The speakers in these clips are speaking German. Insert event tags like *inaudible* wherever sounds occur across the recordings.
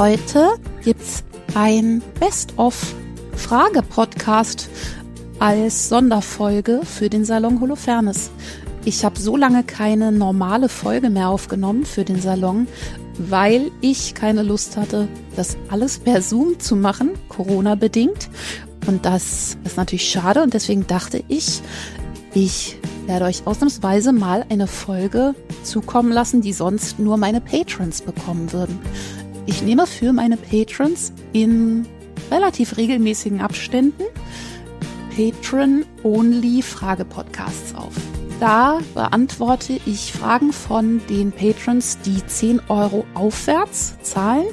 Heute gibt's ein Best-of-Frage-Podcast als Sonderfolge für den Salon Holofernes. Ich habe so lange keine normale Folge mehr aufgenommen für den Salon, weil ich keine Lust hatte, das alles per Zoom zu machen, Corona bedingt. Und das ist natürlich schade und deswegen dachte ich, ich werde euch ausnahmsweise mal eine Folge zukommen lassen, die sonst nur meine Patrons bekommen würden. Ich nehme für meine Patrons in relativ regelmäßigen Abständen Patron-only Frage-Podcasts auf. Da beantworte ich Fragen von den Patrons, die 10 Euro aufwärts zahlen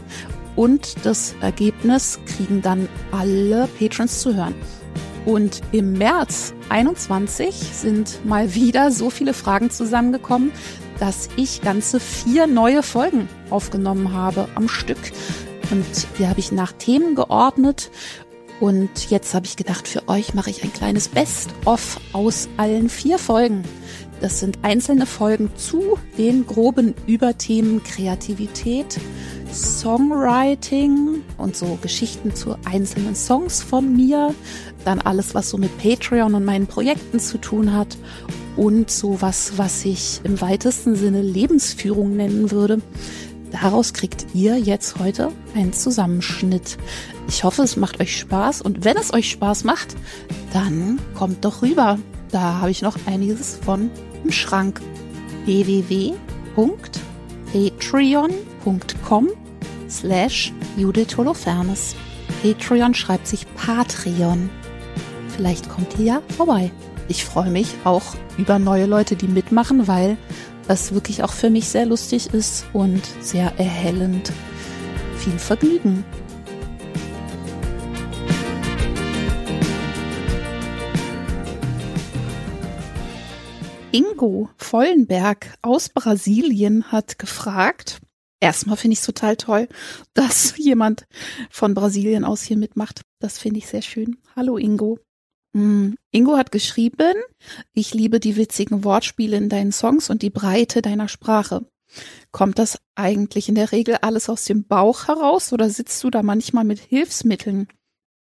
und das Ergebnis kriegen dann alle Patrons zu hören. Und im März 21 sind mal wieder so viele Fragen zusammengekommen, dass ich ganze vier neue Folgen aufgenommen habe am Stück. Und die habe ich nach Themen geordnet. Und jetzt habe ich gedacht, für euch mache ich ein kleines Best-of aus allen vier Folgen. Das sind einzelne Folgen zu den groben Überthemen Kreativität, Songwriting und so Geschichten zu einzelnen Songs von mir. Dann alles, was so mit Patreon und meinen Projekten zu tun hat und sowas, was ich im weitesten Sinne Lebensführung nennen würde. Daraus kriegt ihr jetzt heute einen Zusammenschnitt. Ich hoffe, es macht euch Spaß und wenn es euch Spaß macht, dann kommt doch rüber. Da habe ich noch einiges von im Schrank. www.patreon.com slash Judith Holofernes. Patreon schreibt sich Patreon. Vielleicht kommt ihr ja vorbei ich freue mich auch über neue Leute, die mitmachen, weil es wirklich auch für mich sehr lustig ist und sehr erhellend. Viel Vergnügen! Ingo Vollenberg aus Brasilien hat gefragt, Erstmal finde ich es total toll, dass *laughs* jemand von Brasilien aus hier mitmacht. Das finde ich sehr schön. Hallo Ingo. Mm, Ingo hat geschrieben, ich liebe die witzigen Wortspiele in deinen Songs und die Breite deiner Sprache. Kommt das eigentlich in der Regel alles aus dem Bauch heraus oder sitzt du da manchmal mit Hilfsmitteln?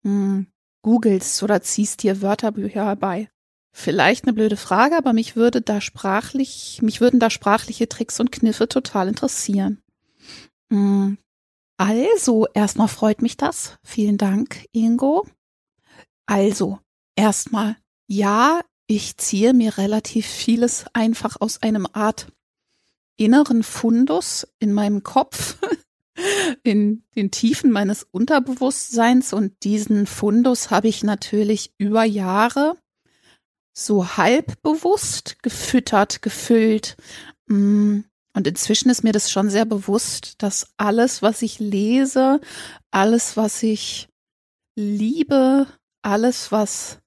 Hm, googelst oder ziehst dir Wörterbücher herbei? Vielleicht eine blöde Frage, aber mich würde da sprachlich, mich würden da sprachliche Tricks und Kniffe total interessieren. Hm, also, erstmal freut mich das. Vielen Dank, Ingo. Also, erstmal, ja, ich ziehe mir relativ vieles einfach aus einem Art inneren Fundus in meinem Kopf, *laughs* in den Tiefen meines Unterbewusstseins und diesen Fundus habe ich natürlich über Jahre so halb bewusst gefüttert, gefüllt. Mm, und inzwischen ist mir das schon sehr bewusst, dass alles, was ich lese, alles, was ich liebe, alles, was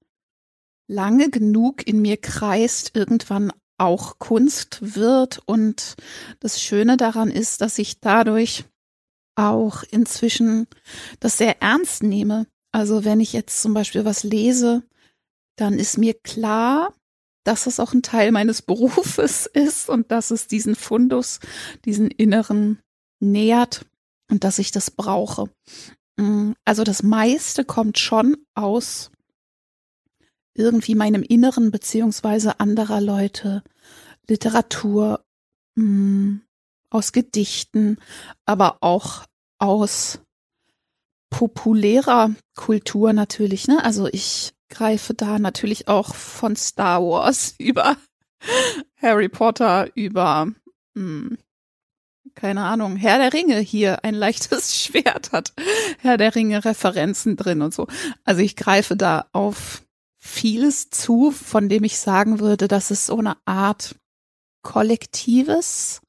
lange genug in mir kreist, irgendwann auch Kunst wird. Und das Schöne daran ist, dass ich dadurch auch inzwischen das sehr ernst nehme. Also wenn ich jetzt zum Beispiel was lese, dann ist mir klar, dass es auch ein Teil meines *laughs* Berufes ist und dass es diesen Fundus, diesen inneren nährt und dass ich das brauche. Mm, also das meiste kommt schon aus irgendwie meinem Inneren beziehungsweise anderer Leute, Literatur, mh, hm, aus Gedichten, aber auch aus populärer Kultur natürlich, ne? Also ich greife da natürlich auch von Star Wars *laughs* über Harry Potter, über mh, hm, keine Ahnung, Herr der Ringe hier ein leichtes *laughs* Schwert hat, Herr der Ringe Referenzen drin und so. Also ich greife da auf vieles zu, von dem ich sagen würde, dass es so eine Art kollektives,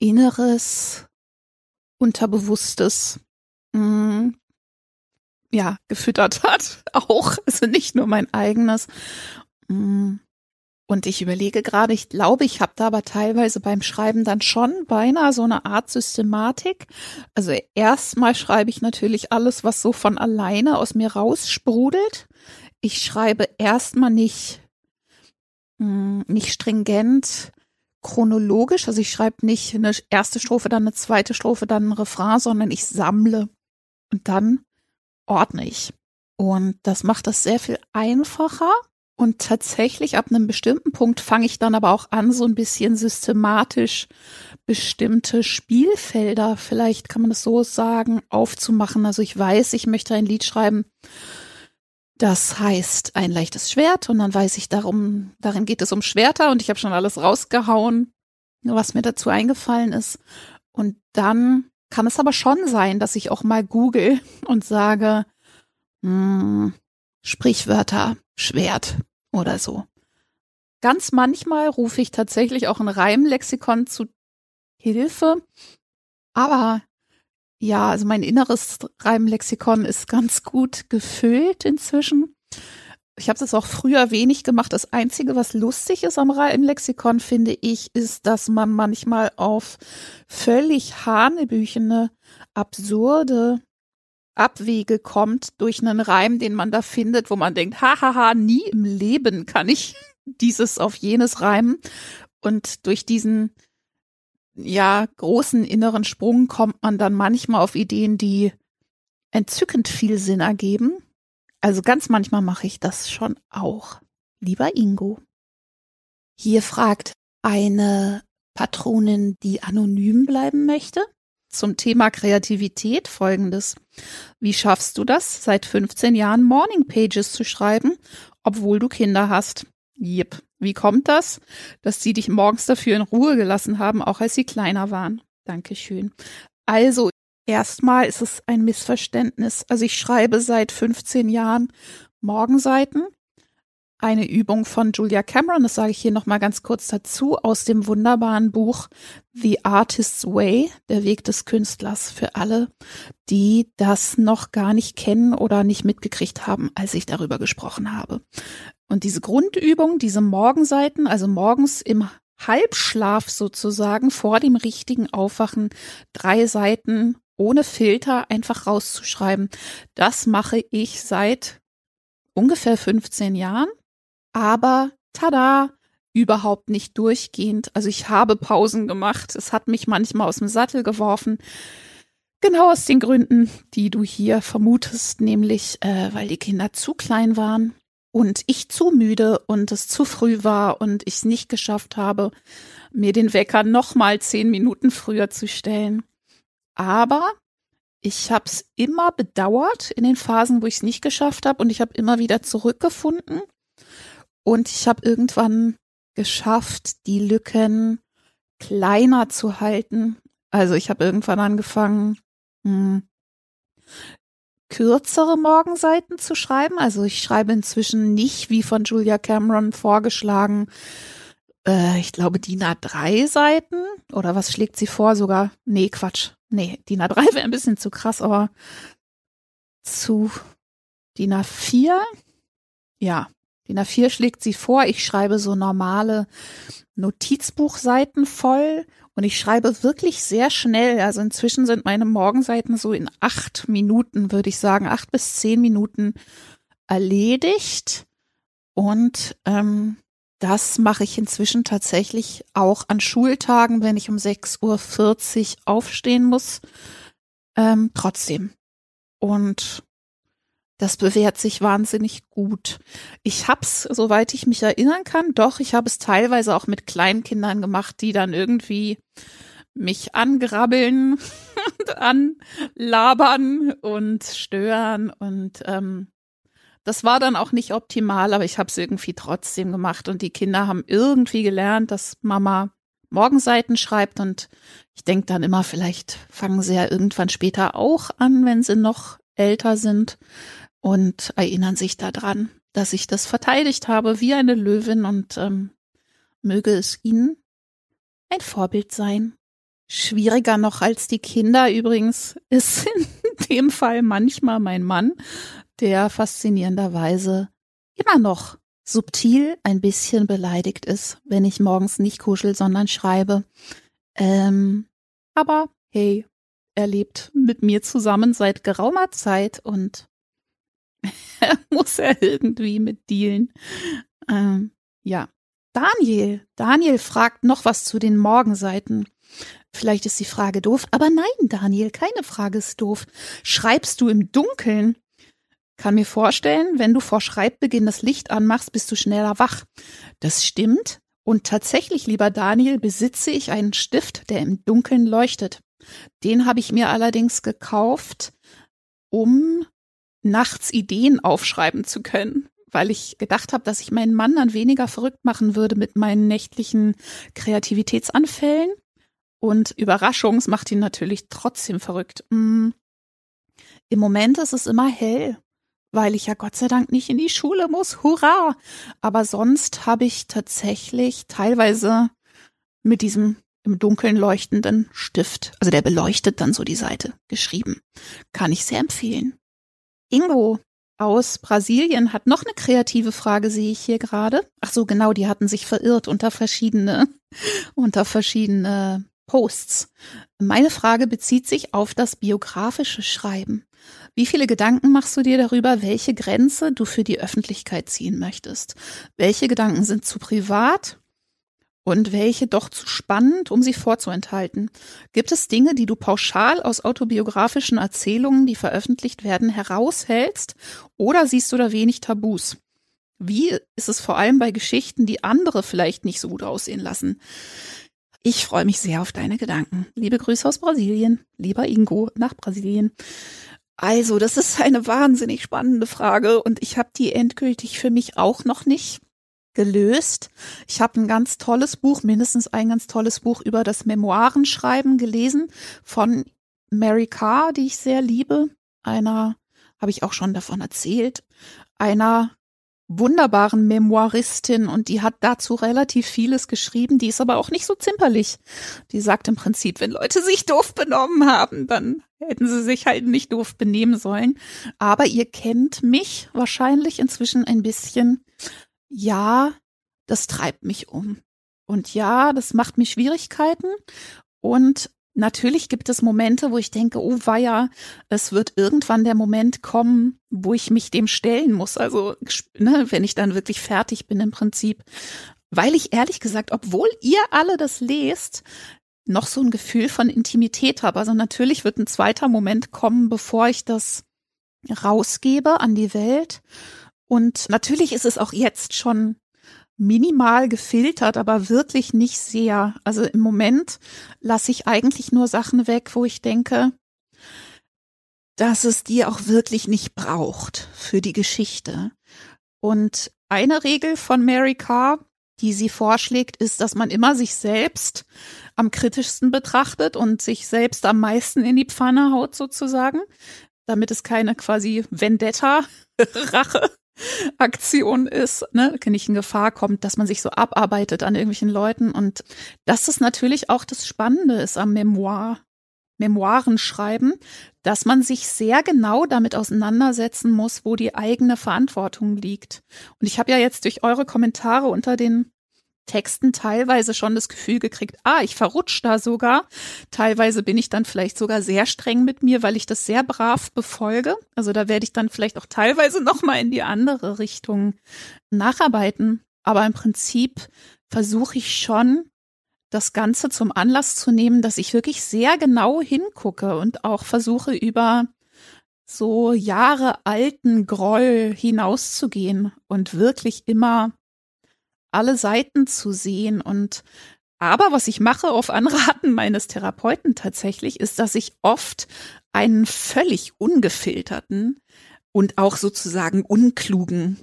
inneres, unterbewusstes, mh, mm, ja, gefüttert hat. *laughs* Auch, also nicht nur mein eigenes. Mm. Und ich überlege gerade, ich glaube, ich habe da aber teilweise beim Schreiben dann schon beinahe so eine Art Systematik. Also erstmal schreibe ich natürlich alles, was so von alleine aus mir raussprudelt ich schreibe erstmal nicht, hm, nicht stringent chronologisch. Also ich schreibe nicht eine erste Strophe, dann eine zweite Strophe, dann ein Refrain, sondern ich sammle und dann ordne ich. Und das macht das sehr viel einfacher. Und tatsächlich ab einem bestimmten Punkt fange ich dann aber auch an, so ein bisschen systematisch bestimmte Spielfelder, vielleicht kann man das so sagen, aufzumachen. Also ich weiß, ich möchte ein Lied schreiben, das heißt ein leichtes Schwert und dann weiß ich darum, darin geht es um Schwerter und ich habe schon alles rausgehauen, was mir dazu eingefallen ist. Und dann kann es aber schon sein, dass ich auch mal google und sage, hm, Sprichwörter, Schwert oder so. Ganz manchmal rufe ich tatsächlich auch ein Reimlexikon zu Hilfe. Aber ja, also mein inneres Reimlexikon ist ganz gut gefüllt inzwischen. Ich habe das auch früher wenig gemacht. Das Einzige, was lustig ist am Reimlexikon, finde ich, ist, dass man manchmal auf völlig hanebüchene, absurde Abwege kommt durch einen Reim, den man da findet, wo man denkt, hahaha, nie im Leben kann ich *laughs* dieses auf jenes reimen. Und durch diesen ja, großen inneren Sprung kommt man dann manchmal auf Ideen, die entzückend viel Sinn ergeben. Also ganz manchmal mache ich das schon auch. Lieber Ingo. Hier fragt eine Patronin, die anonym bleiben möchte, zum Thema Kreativität folgendes. Wie schaffst du das, seit 15 Jahren Morning Pages zu schreiben, obwohl du Kinder hast? Jep. Wie kommt das, dass sie dich morgens dafür in Ruhe gelassen haben, auch als sie kleiner waren? Dankeschön. Also, erstmal ist es ein Missverständnis. Also, ich schreibe seit 15 Jahren Morgenseiten. Eine Übung von Julia Cameron, das sage ich hier nochmal ganz kurz dazu, aus dem wunderbaren Buch The Artist's Way, der Weg des Künstlers, für alle, die das noch gar nicht kennen oder nicht mitgekriegt haben, als ich darüber gesprochen habe. Und diese Grundübung, diese Morgenseiten, also morgens im Halbschlaf sozusagen vor dem richtigen Aufwachen drei Seiten ohne Filter einfach rauszuschreiben. Das mache ich seit ungefähr 15 Jahren, aber tada, überhaupt nicht durchgehend. Also ich habe Pausen gemacht. Es hat mich manchmal aus dem Sattel geworfen. Genau aus den Gründen, die du hier vermutest, nämlich äh, weil die Kinder zu klein waren und ich zu müde und es zu früh war und ich es nicht geschafft habe, mir den Wecker noch mal zehn Minuten früher zu stellen. Aber ich habe es immer bedauert in den Phasen, wo ich es nicht geschafft habe und ich habe immer wieder zurückgefunden und ich habe irgendwann geschafft, die Lücken kleiner zu halten. Also ich habe irgendwann angefangen, hm, kürzere Morgenseiten zu schreiben. Also ich schreibe inzwischen nicht, wie von Julia Cameron vorgeschlagen, äh, ich glaube DIN A3 Seiten. Oder was schlägt sie vor? Sogar, nee, Quatsch. Nee, DIN A3 wäre ein bisschen zu krass, aber zu DIN A4? Ja, DIN A4 schlägt sie vor. Ich schreibe so normale Notizbuchseiten voll und ich schreibe wirklich sehr schnell. Also inzwischen sind meine Morgenseiten so in acht Minuten, würde ich sagen, acht bis zehn Minuten erledigt. Und ähm, das mache ich inzwischen tatsächlich auch an Schultagen, wenn ich um 6.40 Uhr aufstehen muss. Ähm, trotzdem. Und das bewährt sich wahnsinnig gut. Ich hab's, soweit ich mich erinnern kann, doch, ich habe es teilweise auch mit Kleinkindern gemacht, die dann irgendwie mich angrabbeln *laughs* und anlabern und stören und ähm, das war dann auch nicht optimal, aber ich habe es irgendwie trotzdem gemacht und die Kinder haben irgendwie gelernt, dass Mama Morgenseiten schreibt und ich denke dann immer, vielleicht fangen sie ja irgendwann später auch an, wenn sie noch älter sind und erinnern sich daran, dass ich das verteidigt habe wie eine Löwin und ähm, möge es ihnen ein Vorbild sein. Schwieriger noch als die Kinder übrigens *laughs* ist in dem Fall manchmal mein Mann, der faszinierenderweise immer noch subtil ein bisschen beleidigt ist, wenn ich morgens nicht kuschel, sondern schreibe. Ähm, aber hey, er lebt mit mir zusammen seit geraumer Zeit und *laughs* muss er irgendwie mit dealen. Ähm, ja, Daniel. Daniel fragt noch was zu den Morgenseiten. Vielleicht ist die Frage doof, aber nein, Daniel, keine Frage ist doof. Schreibst du im Dunkeln? Kann mir vorstellen, wenn du vor Schreibbeginn das Licht anmachst, bist du schneller wach. Das stimmt. Und tatsächlich, lieber Daniel, besitze ich einen Stift, der im Dunkeln leuchtet. Den habe ich mir allerdings gekauft, um nachts Ideen aufschreiben zu können, weil ich gedacht habe, dass ich meinen Mann dann weniger verrückt machen würde mit meinen nächtlichen Kreativitätsanfällen. Und Überraschung, macht ihn natürlich trotzdem verrückt. Mm. Im Moment ist es immer hell, weil ich ja Gott sei Dank nicht in die Schule muss. Hurra! Aber sonst habe ich tatsächlich teilweise mit diesem im Dunkeln leuchtenden Stift, also der beleuchtet dann so die Seite, geschrieben. Kann ich sehr empfehlen. Ingo aus Brasilien hat noch eine kreative Frage, sehe ich hier gerade. Ach so, genau, die hatten sich verirrt unter verschiedene, *laughs* unter verschiedene Posts. Meine Frage bezieht sich auf das biografische Schreiben. Wie viele Gedanken machst du dir darüber, welche Grenze du für die Öffentlichkeit ziehen möchtest? Welche Gedanken sind zu privat und welche doch zu spannend, um sie vorzuenthalten? Gibt es Dinge, die du pauschal aus autobiografischen Erzählungen, die veröffentlicht werden, heraushältst oder siehst du da wenig Tabus? Wie ist es vor allem bei Geschichten, die andere vielleicht nicht so gut aussehen lassen? Ich freue mich sehr auf deine Gedanken. Liebe Grüße aus Brasilien, lieber Ingo nach Brasilien. Also, das ist eine wahnsinnig spannende Frage und ich habe die endgültig für mich auch noch nicht gelöst. Ich habe ein ganz tolles Buch, mindestens ein ganz tolles Buch über das Memoirenschreiben gelesen von Mary Carr, die ich sehr liebe. Einer, habe ich auch schon davon erzählt, einer wunderbaren Memoiristin und die hat dazu relativ vieles geschrieben. Die ist aber auch nicht so zimperlich. Die sagt im Prinzip, wenn Leute sich doof benommen haben, dann hätten sie sich halt nicht doof benehmen sollen. Aber ihr kennt mich wahrscheinlich inzwischen ein bisschen. Ja, das treibt mich um. Und ja, das macht mir Schwierigkeiten. Und Natürlich gibt es Momente, wo ich denke, oh weia, es wird irgendwann der Moment kommen, wo ich mich dem stellen muss. Also, ne, wenn ich dann wirklich fertig bin im Prinzip. Weil ich ehrlich gesagt, obwohl ihr alle das lest, noch so ein Gefühl von Intimität habe. Also natürlich wird ein zweiter Moment kommen, bevor ich das rausgebe an die Welt. Und natürlich ist es auch jetzt schon minimal gefiltert, aber wirklich nicht sehr. Also im Moment lasse ich eigentlich nur Sachen weg, wo ich denke, dass es die auch wirklich nicht braucht für die Geschichte. Und eine Regel von Mary Carr, die sie vorschlägt, ist, dass man immer sich selbst am kritischsten betrachtet und sich selbst am meisten in die Pfanne haut sozusagen, damit es keine quasi Vendetta-Rache Aktion ist, ne, nicht in Gefahr kommt, dass man sich so abarbeitet an irgendwelchen Leuten. Und das ist natürlich auch das Spannende ist am Memoir, Memoiren schreiben, dass man sich sehr genau damit auseinandersetzen muss, wo die eigene Verantwortung liegt. Und ich habe ja jetzt durch eure Kommentare unter den Texten teilweise schon das Gefühl gekriegt, ah, ich verrutsche da sogar. Teilweise bin ich dann vielleicht sogar sehr streng mit mir, weil ich das sehr brav befolge. Also da werde ich dann vielleicht auch teilweise *laughs* nochmal in die andere Richtung nacharbeiten. Aber im Prinzip versuche ich schon, das Ganze zum Anlass zu nehmen, dass ich wirklich sehr genau hingucke und auch versuche über so Jahre alten Groll hinauszugehen und wirklich immer alle Seiten zu sehen und aber was ich mache auf Anraten *laughs* meines Therapeuten tatsächlich, ist, dass ich oft einen völlig ungefilterten und auch sozusagen unklugen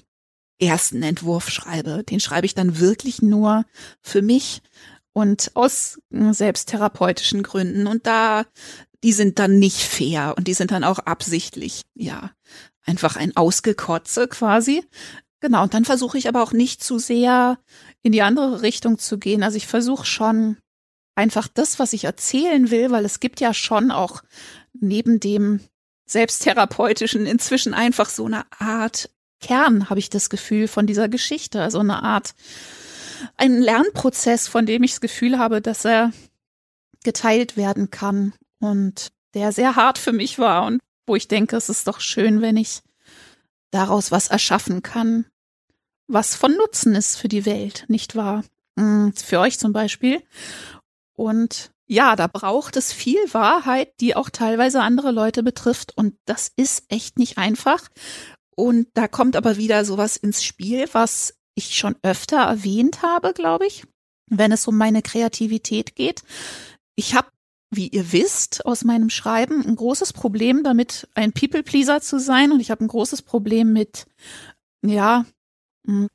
ersten Entwurf schreibe. Den schreibe ich dann wirklich nur für mich und aus selbsttherapeutischen Gründen. Und da, die sind dann nicht fair und die sind dann auch absichtlich, ja, einfach ein Ausgekotze quasi. Genau, und dann versuche ich aber auch nicht zu sehr in die andere Richtung zu gehen. Also ich versuche schon einfach das, was ich erzählen will, weil es gibt ja schon auch neben dem selbsttherapeutischen inzwischen einfach so eine Art Kern, habe ich das Gefühl, von dieser Geschichte. Also eine Art, ein Lernprozess, von dem ich das Gefühl habe, dass er geteilt werden kann und der sehr hart für mich war und wo ich denke, es ist doch schön, wenn ich daraus was erschaffen kann, was von Nutzen ist für die Welt, nicht wahr? Hm, für euch zum Beispiel. Und ja, da braucht es viel Wahrheit, die auch teilweise andere Leute betrifft. Und das ist echt nicht einfach. Und da kommt aber wieder sowas ins Spiel, was ich schon öfter erwähnt habe, glaube ich, wenn es um meine Kreativität geht. Ich habe, wie ihr wisst, aus meinem Schreiben ein großes Problem damit, ein People-Pleaser zu sein. Und ich habe ein großes Problem mit, ja,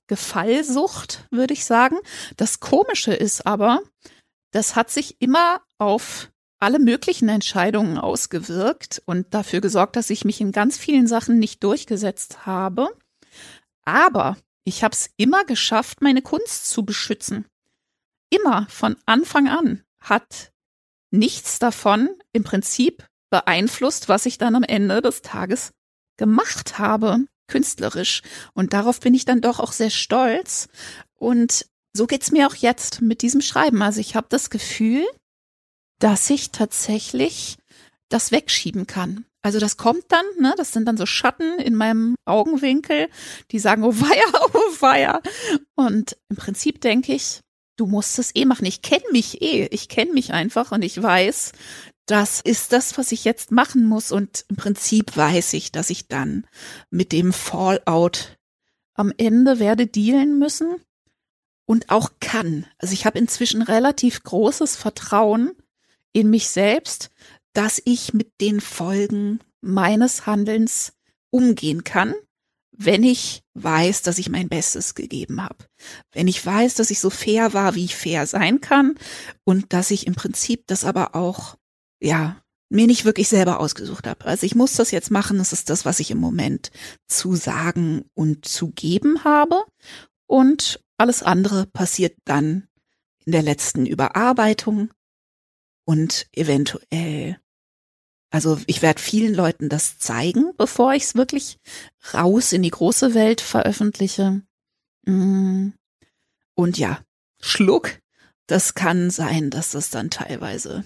Gefallsucht, würde ich sagen. Das Komische ist aber, das hat sich immer auf alle möglichen Entscheidungen ausgewirkt und dafür gesorgt, dass ich mich in ganz vielen Sachen nicht durchgesetzt habe. Aber ich habe es immer geschafft, meine Kunst zu beschützen. Immer von Anfang an hat nichts davon im Prinzip beeinflusst, was ich dann am Ende des Tages gemacht habe, künstlerisch. Und darauf bin ich dann doch auch sehr stolz. Und so geht's mir auch jetzt mit diesem Schreiben. Also ich habe das Gefühl, dass ich tatsächlich das wegschieben kann. Also das kommt dann, ne, das sind dann so Schatten in meinem Augenwinkel, die sagen, oh weia, *laughs* oh weia. Und im Prinzip denke ich, du musst es eh machen. Ich kenne mich eh. Ich kenne mich einfach und ich weiß, das ist das, was ich jetzt machen muss. Und im Prinzip weiß ich, dass ich dann mit dem Fallout am Ende werde dealen müssen und auch kann. Also ich habe inzwischen relativ großes Vertrauen in mich selbst, dass ich mit den Folgen meines Handelns umgehen kann, wenn ich weiß, dass ich mein Bestes gegeben habe. Wenn ich weiß, dass ich so fair war, wie ich fair sein kann und dass ich im Prinzip das aber auch, ja, mir nicht wirklich selber ausgesucht habe. Also ich muss das jetzt machen, das ist das, was ich im Moment zu sagen und zu geben habe. Und alles andere passiert dann in der letzten Überarbeitung und eventuell also ich werde vielen Leuten das zeigen, bevor ich es wirklich raus in die große Welt veröffentliche. Mm. Und ja, Schluck, das kann sein, dass das dann teilweise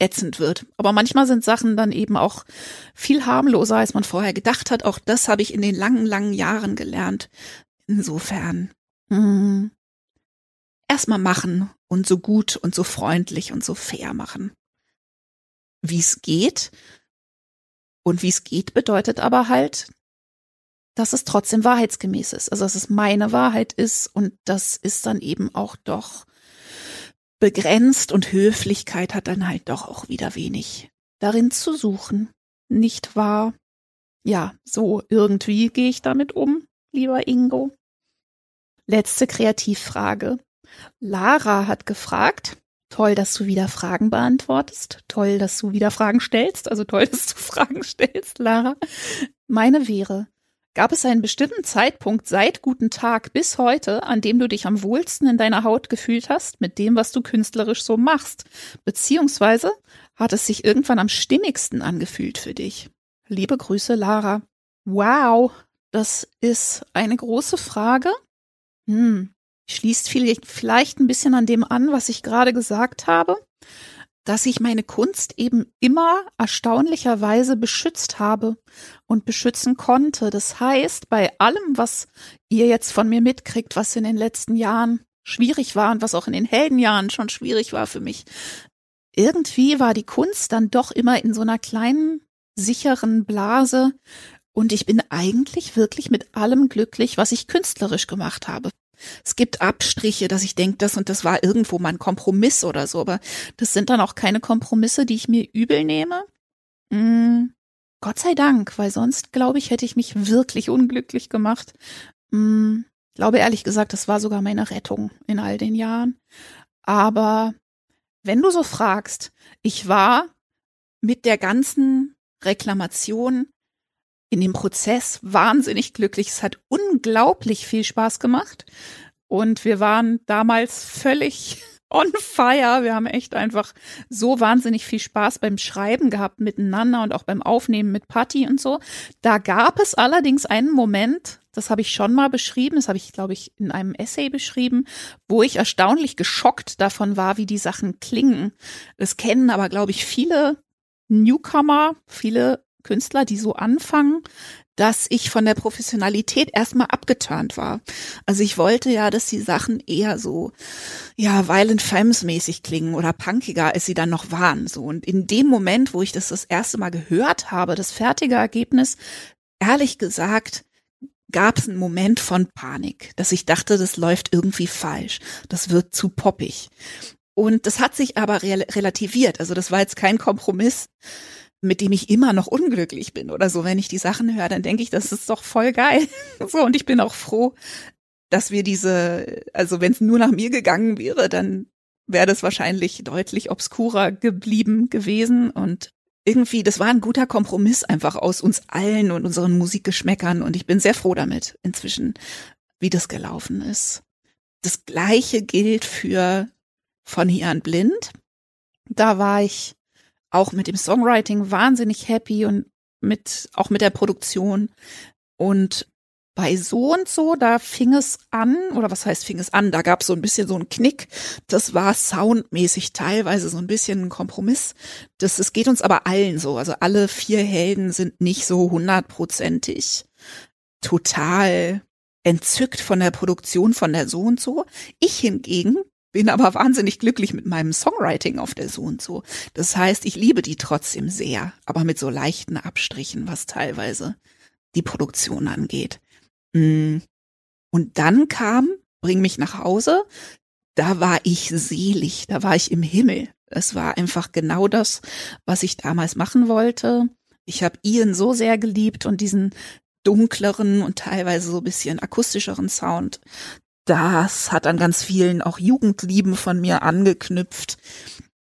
ätzend wird. Aber manchmal sind Sachen dann eben auch viel harmloser, als man vorher gedacht hat. Auch das habe ich in den langen, langen Jahren gelernt. Insofern. Mm, Erstmal machen und so gut und so freundlich und so fair machen wie es geht. Und wie es geht bedeutet aber halt, dass es trotzdem wahrheitsgemäß ist. Also dass es meine Wahrheit ist und das ist dann eben auch doch begrenzt und Höflichkeit hat dann halt doch auch wieder wenig darin zu suchen. Nicht wahr? Ja, so irgendwie gehe ich damit um, lieber Ingo. Letzte Kreativfrage. Lara hat gefragt, Toll, dass du wieder Fragen beantwortest. Toll, dass du wieder Fragen stellst. Also toll, *laughs* dass du Fragen stellst, Lara. Meine wäre, gab es einen bestimmten Zeitpunkt seit guten Tag bis heute, an dem du dich am wohlsten in deiner Haut gefühlt hast mit dem, was du künstlerisch so machst? Beziehungsweise hat es sich irgendwann am stimmigsten angefühlt für dich? Liebe Grüße, Lara. Wow, das ist eine große Frage. Hm, schließt vielleicht ein bisschen an dem an, was ich gerade gesagt habe, dass ich meine Kunst eben immer erstaunlicherweise beschützt habe und beschützen konnte. Das heißt, bei allem, was ihr jetzt von mir mitkriegt, was in den letzten Jahren schwierig war und was auch in den Heldenjahren schon schwierig war für mich, irgendwie war die Kunst dann doch immer in so einer kleinen, sicheren Blase, und ich bin eigentlich wirklich mit allem glücklich, was ich künstlerisch gemacht habe. Es gibt Abstriche, dass ich denke, das und das war irgendwo mal ein Kompromiss oder so, aber das sind dann auch keine Kompromisse, die ich mir übel nehme. Mm, Gott sei Dank, weil sonst, glaube ich, hätte ich mich wirklich unglücklich gemacht. Mm, glaube ehrlich gesagt, das war sogar meine Rettung in all den Jahren. Aber wenn du so fragst, ich war mit der ganzen Reklamation in dem Prozess wahnsinnig glücklich. Es hat unglaublich viel Spaß gemacht. Und wir waren damals völlig *laughs* on fire. Wir haben echt einfach so wahnsinnig viel Spaß beim Schreiben gehabt miteinander und auch beim Aufnehmen mit Patty und so. Da gab es allerdings einen Moment, das habe ich schon mal beschrieben, das habe ich, glaube ich, in einem Essay beschrieben, wo ich erstaunlich geschockt davon war, wie die Sachen klingen. Das kennen aber, glaube ich, viele Newcomer, viele Künstler, die so anfangen, dass ich von der Professionalität erstmal abgeturnt war. Also ich wollte ja, dass die Sachen eher so, ja, Violent Femmes mäßig klingen oder punkiger, als sie dann noch waren, so. Und in dem Moment, wo ich das das erste Mal gehört habe, das fertige Ergebnis, ehrlich gesagt, gab es einen Moment von Panik, dass ich dachte, das läuft irgendwie falsch. Das wird zu poppig. Und das hat sich aber relativiert. Also das war jetzt kein Kompromiss, mit dem ich immer noch unglücklich bin oder so. Wenn ich die Sachen höre, dann denke ich, das ist doch voll geil. *laughs* so, und ich bin auch froh, dass wir diese, also wenn es nur nach mir gegangen wäre, dann wäre das wahrscheinlich deutlich obskurer geblieben gewesen. Und irgendwie, das war ein guter Kompromiss einfach aus uns allen und unseren Musikgeschmäckern. Und ich bin sehr froh damit inzwischen, wie das gelaufen ist. Das gleiche gilt für von hier an blind. Da war ich auch mit dem Songwriting wahnsinnig happy und mit, auch mit der Produktion. Und bei so und so, da fing es an, oder was heißt fing es an? Da gab es so ein bisschen so einen Knick. Das war soundmäßig teilweise so ein bisschen ein Kompromiss. Das, es geht uns aber allen so. Also alle vier Helden sind nicht so hundertprozentig total entzückt von der Produktion von der so und so. Ich hingegen bin aber wahnsinnig glücklich mit meinem Songwriting auf der so und so. Das heißt, ich liebe die trotzdem sehr, aber mit so leichten Abstrichen, was teilweise die Produktion angeht. Mm. Und dann kam, bring mich nach Hause, da war ich selig, da war ich im Himmel. Es war einfach genau das, was ich damals machen wollte. Ich habe Ian so sehr geliebt und diesen dunkleren und teilweise so ein bisschen akustischeren Sound das hat an ganz vielen auch Jugendlieben von mir angeknüpft.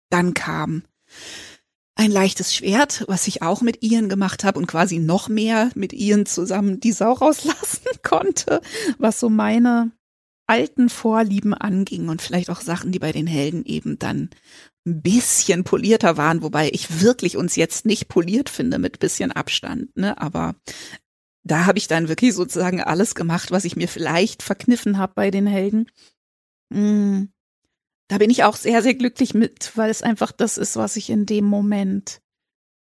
Dann kam ein leichtes Schwert, was ich auch mit Ian gemacht habe und quasi noch mehr mit Ian zusammen die Sau rauslassen *laughs* konnte, was so meine alten Vorlieben anging und vielleicht auch Sachen, die bei den Helden eben dann ein bisschen polierter waren, wobei ich wirklich uns jetzt nicht poliert finde mit bisschen Abstand, ne, aber da habe ich dann wirklich sozusagen alles gemacht, was ich mir vielleicht verkniffen habe bei den Helden. Mm. Da bin ich auch sehr, sehr glücklich mit, weil es einfach das ist, was ich in dem Moment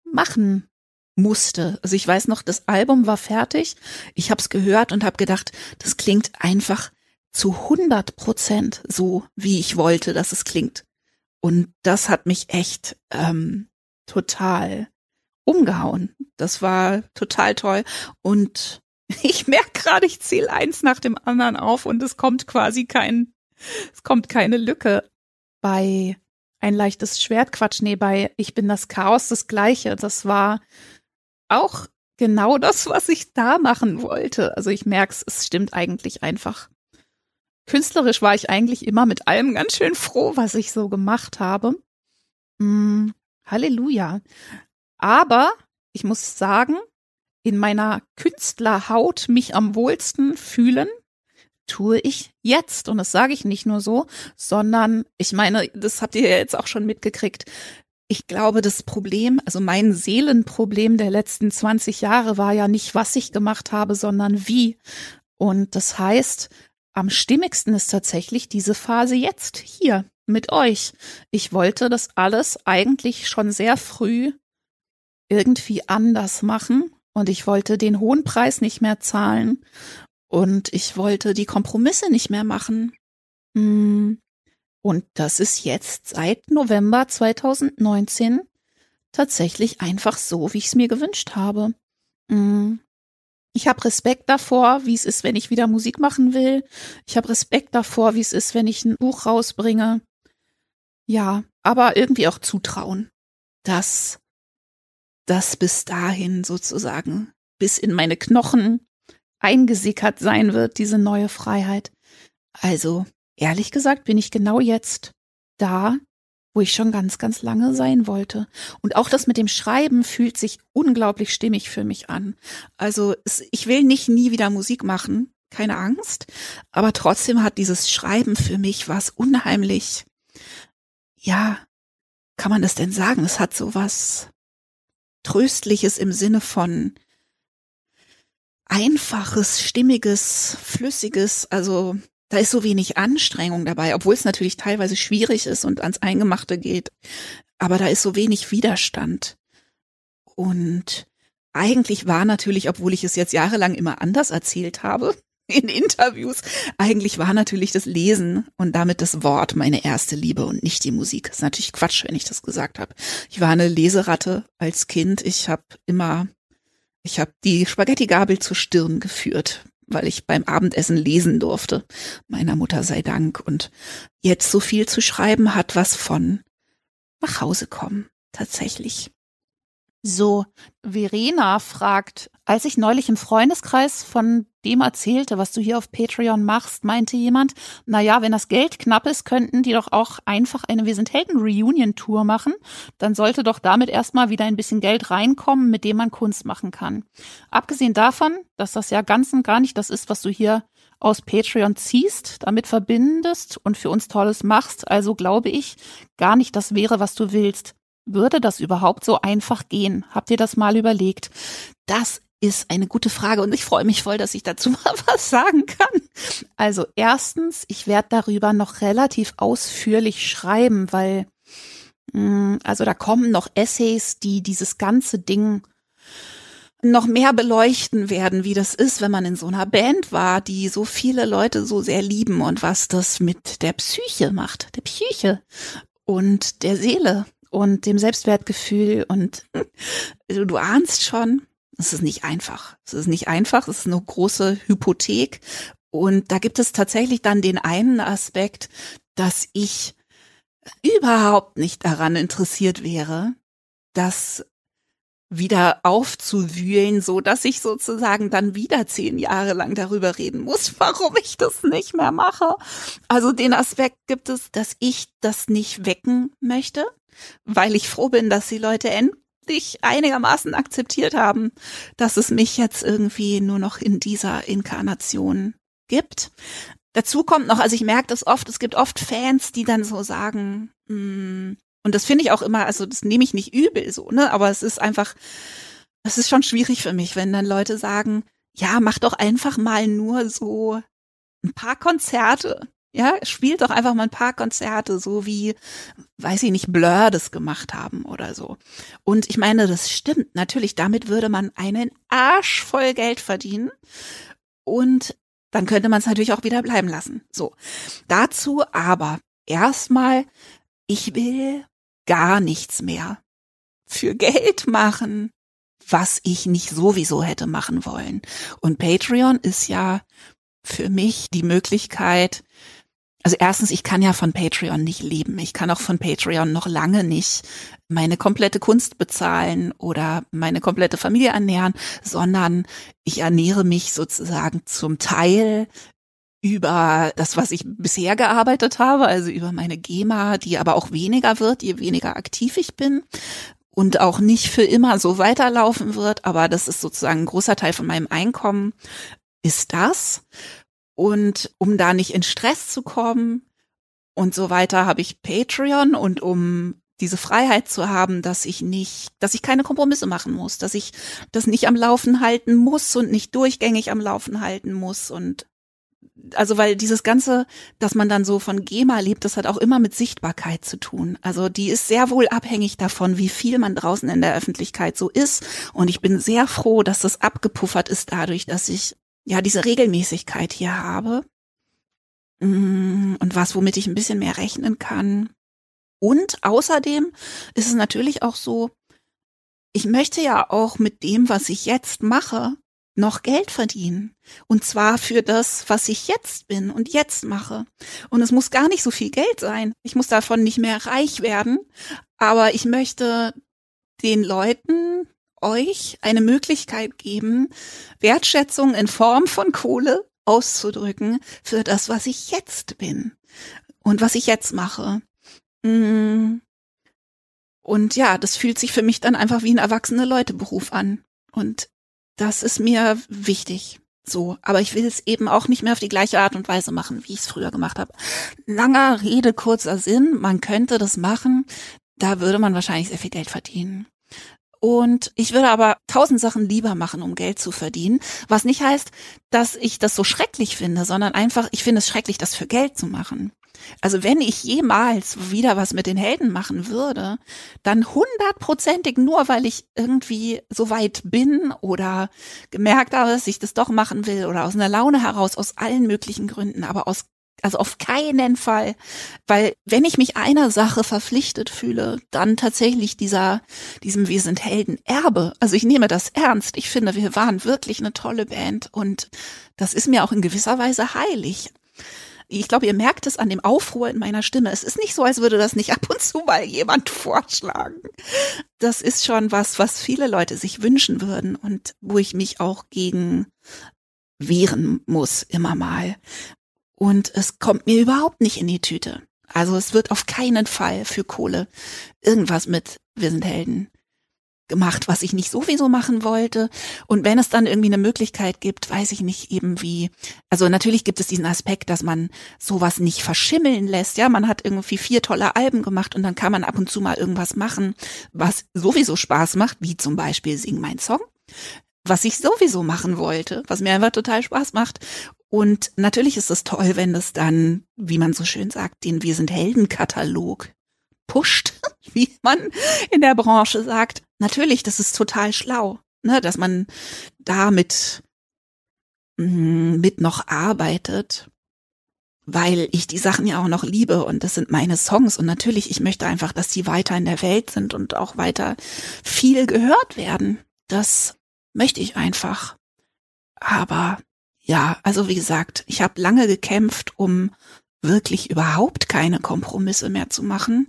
machen musste. Also ich weiß noch, das Album war fertig. Ich habe es gehört und habe gedacht, das klingt einfach zu 100 Prozent so, wie ich wollte, dass es klingt. Und das hat mich echt ähm, total umgehauen. Das war total toll. Und *laughs* ich merke gerade, ich zähle eins nach dem anderen auf und es kommt quasi kein, es kommt keine Lücke. Bei ein leichtes Schwertquatsch, nee, bei Ich bin das Chaos das gleiche. Das war auch genau das, was ich da machen wollte. Also ich merke es, es stimmt eigentlich einfach. Künstlerisch war ich eigentlich immer mit allem ganz schön froh, was ich so gemacht habe. Mm, Halleluja. Aber ich muss sagen, in meiner Künstlerhaut mich am wohlsten fühlen, tue ich jetzt. Und das sage ich nicht nur so, sondern ich meine, das habt ihr ja jetzt auch schon mitgekriegt. Ich glaube, das Problem, also mein Seelenproblem der letzten 20 Jahre war ja nicht, was ich gemacht habe, sondern wie. Und das heißt, am stimmigsten ist tatsächlich diese Phase jetzt hier mit euch. Ich wollte das alles eigentlich schon sehr früh irgendwie anders machen und ich wollte den hohen Preis nicht mehr zahlen und ich wollte die Kompromisse nicht mehr machen. Hm. Und das ist jetzt seit November 2019 tatsächlich einfach so, wie ich es mir gewünscht habe. Hm. Ich habe Respekt davor, wie es ist, wenn ich wieder Musik machen will. Ich habe Respekt davor, wie es ist, wenn ich ein Buch rausbringe. Ja, aber irgendwie auch Zutrauen, dass das bis dahin sozusagen bis in meine Knochen eingesickert sein wird, diese neue Freiheit. Also, ehrlich gesagt, bin ich genau jetzt da, wo ich schon ganz, ganz lange sein wollte. Und auch das mit dem Schreiben fühlt sich unglaublich stimmig für mich an. Also, es, ich will nicht nie wieder Musik machen, keine Angst, aber trotzdem hat dieses Schreiben für mich was unheimlich, ja, kann man das denn sagen? Es hat so was Tröstliches im Sinne von einfaches, stimmiges, flüssiges, also da ist so wenig Anstrengung dabei, obwohl es natürlich teilweise schwierig ist und ans Eingemachte geht. Aber da ist so wenig Widerstand. Und eigentlich war natürlich, obwohl ich es jetzt jahrelang immer anders erzählt habe, *laughs* in Interviews. Eigentlich war natürlich das Lesen und damit das Wort meine erste Liebe und nicht die Musik. Das ist natürlich Quatsch, wenn ich das gesagt habe. Ich war eine Leseratte als Kind. Ich habe immer, ich habe die Spaghetti-Gabel zur Stirn geführt, weil ich beim Abendessen lesen durfte. Meiner Mutter sei Dank. Und jetzt so viel zu schreiben hat was von nach Hause kommen. Tatsächlich. So, Verena fragt, als ich neulich im Freundeskreis von dem erzählte, was du hier auf Patreon machst, meinte jemand, na ja, wenn das Geld knapp ist, könnten die doch auch einfach eine Wir sind Helden Reunion Tour machen. Dann sollte doch damit erstmal wieder ein bisschen Geld reinkommen, mit dem man Kunst machen kann. Abgesehen davon, dass das ja ganz und gar nicht das ist, was du hier aus Patreon ziehst, damit verbindest und für uns Tolles machst, also glaube ich, gar nicht das wäre, was du willst. Würde das überhaupt so einfach gehen? Habt ihr das mal überlegt? Das ist eine gute Frage und ich freue mich voll, dass ich dazu *laughs* mal was sagen kann. Also erstens, ich werde darüber noch relativ ausführlich schreiben, weil mm, also da kommen noch Essays, die dieses ganze Ding noch mehr beleuchten werden, wie das ist, wenn man in so einer Band war, die so viele Leute so sehr lieben und was das mit der Psyche macht, der Psyche und der Seele und dem Selbstwertgefühl und du, *laughs* du ahnst schon, es ist nicht einfach. Es ist nicht einfach, es ist eine große Hypothek und da gibt es tatsächlich dann den einen Aspekt, dass ich überhaupt nicht daran interessiert wäre, das wieder aufzuwühlen, so dass ich sozusagen dann wieder zehn Jahre lang darüber reden muss, *laughs* warum ich das nicht mehr mache. Also den Aspekt gibt es, dass ich das nicht wecken möchte, weil ich froh bin, dass die Leute endlich einigermaßen akzeptiert haben, dass es mich jetzt irgendwie nur noch in dieser Inkarnation gibt. Dazu kommt noch, also ich merke das oft, es gibt oft Fans, die dann so sagen, mh, hm, und das finde ich auch immer, also das nehme ich nicht übel so, ne, aber es ist einfach, es ist schon schwierig für mich, wenn dann Leute sagen, ja, mach doch einfach mal nur so ein paar Konzerte ja, spielt doch einfach mal ein paar Konzerte, so wie, weiß ich nicht, Blur das gemacht haben oder so. Und ich meine, das stimmt. Natürlich, damit würde man einen Arsch voll Geld verdienen. Und dann könnte man es natürlich auch wieder bleiben lassen. So. Dazu aber erstmal, ich will gar nichts mehr für Geld machen, was ich nicht sowieso hätte machen wollen. Und Patreon ist ja für mich die Möglichkeit, also erstens, ich kann ja von Patreon nicht leben. Ich kann auch von Patreon noch lange nicht meine komplette Kunst bezahlen oder meine komplette Familie ernähren, sondern ich ernähre mich sozusagen zum Teil über das, was ich bisher gearbeitet habe, also über meine GEMA, die aber auch weniger wird, je weniger aktiv ich bin und auch nicht für immer so weiterlaufen wird, aber das ist sozusagen ein großer Teil von meinem Einkommen, ist das. Und um da nicht in Stress zu kommen und so weiter, habe ich Patreon und um diese Freiheit zu haben, dass ich nicht, dass ich keine Kompromisse machen muss, dass ich das nicht am Laufen halten muss und nicht durchgängig am Laufen halten muss und also weil dieses ganze, dass man dann so von GEMA lebt, das hat auch immer mit Sichtbarkeit zu tun. Also die ist sehr wohl abhängig davon, wie viel man draußen in der Öffentlichkeit so ist. Und ich bin sehr froh, dass das abgepuffert ist dadurch, dass ich ja, diese Regelmäßigkeit hier habe mm, und was, womit ich ein bisschen mehr rechnen kann. Und außerdem ist es natürlich auch so, ich möchte ja auch mit dem, was ich jetzt mache, noch Geld verdienen. Und zwar für das, was ich jetzt bin und jetzt mache. Und es muss gar nicht so viel Geld sein. Ich muss davon nicht mehr reich werden. Aber ich möchte den Leuten, euch eine Möglichkeit geben, Wertschätzung in Form von Kohle auszudrücken für das, was ich jetzt bin und was ich jetzt mache. Mm. Und ja, das fühlt sich für mich dann einfach wie ein erwachsene Leute-Beruf an. Und das ist mir wichtig. So, aber ich will es eben auch nicht mehr auf die gleiche Art und Weise machen, wie ich es früher gemacht habe. Langer Rede, kurzer Sinn, man könnte das machen, da würde man wahrscheinlich sehr viel Geld verdienen. Und ich würde aber tausend Sachen lieber machen, um Geld zu verdienen. Was nicht heißt, dass ich das so schrecklich finde, sondern einfach, ich finde es schrecklich, das für Geld zu machen. Also wenn ich jemals wieder was mit den Helden machen würde, dann hundertprozentig nur, weil ich irgendwie so weit bin oder gemerkt habe, dass ich das doch machen will oder aus einer Laune heraus, aus allen möglichen Gründen, aber aus also auf keinen Fall, weil wenn ich mich einer Sache verpflichtet fühle, dann tatsächlich dieser, diesem Wir sind Helden Erbe. Also ich nehme das ernst. Ich finde, wir waren wirklich eine tolle Band und das ist mir auch in gewisser Weise heilig. Ich glaube, ihr merkt es an dem Aufruhr in meiner Stimme. Es ist nicht so, als würde das nicht ab und zu mal jemand vorschlagen. Das ist schon was, was viele Leute sich wünschen würden und wo ich mich auch gegen wehren muss, immer mal. Und es kommt mir überhaupt nicht in die Tüte. Also es wird auf keinen Fall für Kohle irgendwas mit Wir sind Helden gemacht, was ich nicht sowieso machen wollte. Und wenn es dann irgendwie eine Möglichkeit gibt, weiß ich nicht eben wie. Also natürlich gibt es diesen Aspekt, dass man sowas nicht verschimmeln lässt. Ja, man hat irgendwie vier tolle Alben gemacht und dann kann man ab und zu mal irgendwas machen, was sowieso Spaß macht, wie zum Beispiel Sing mein Song was ich sowieso machen wollte, was mir einfach total Spaß macht. Und natürlich ist es toll, wenn es dann, wie man so schön sagt, den Wir sind Helden-Katalog pusht, *laughs* wie man in der Branche sagt. Natürlich, das ist total schlau, ne, dass man damit mm, mit noch arbeitet, weil ich die Sachen ja auch noch liebe und das sind meine Songs und natürlich, ich möchte einfach, dass die weiter in der Welt sind und auch weiter viel gehört werden. Das möchte ich einfach. Aber ja, also wie gesagt, ich habe lange gekämpft, um wirklich überhaupt keine Kompromisse mehr zu machen.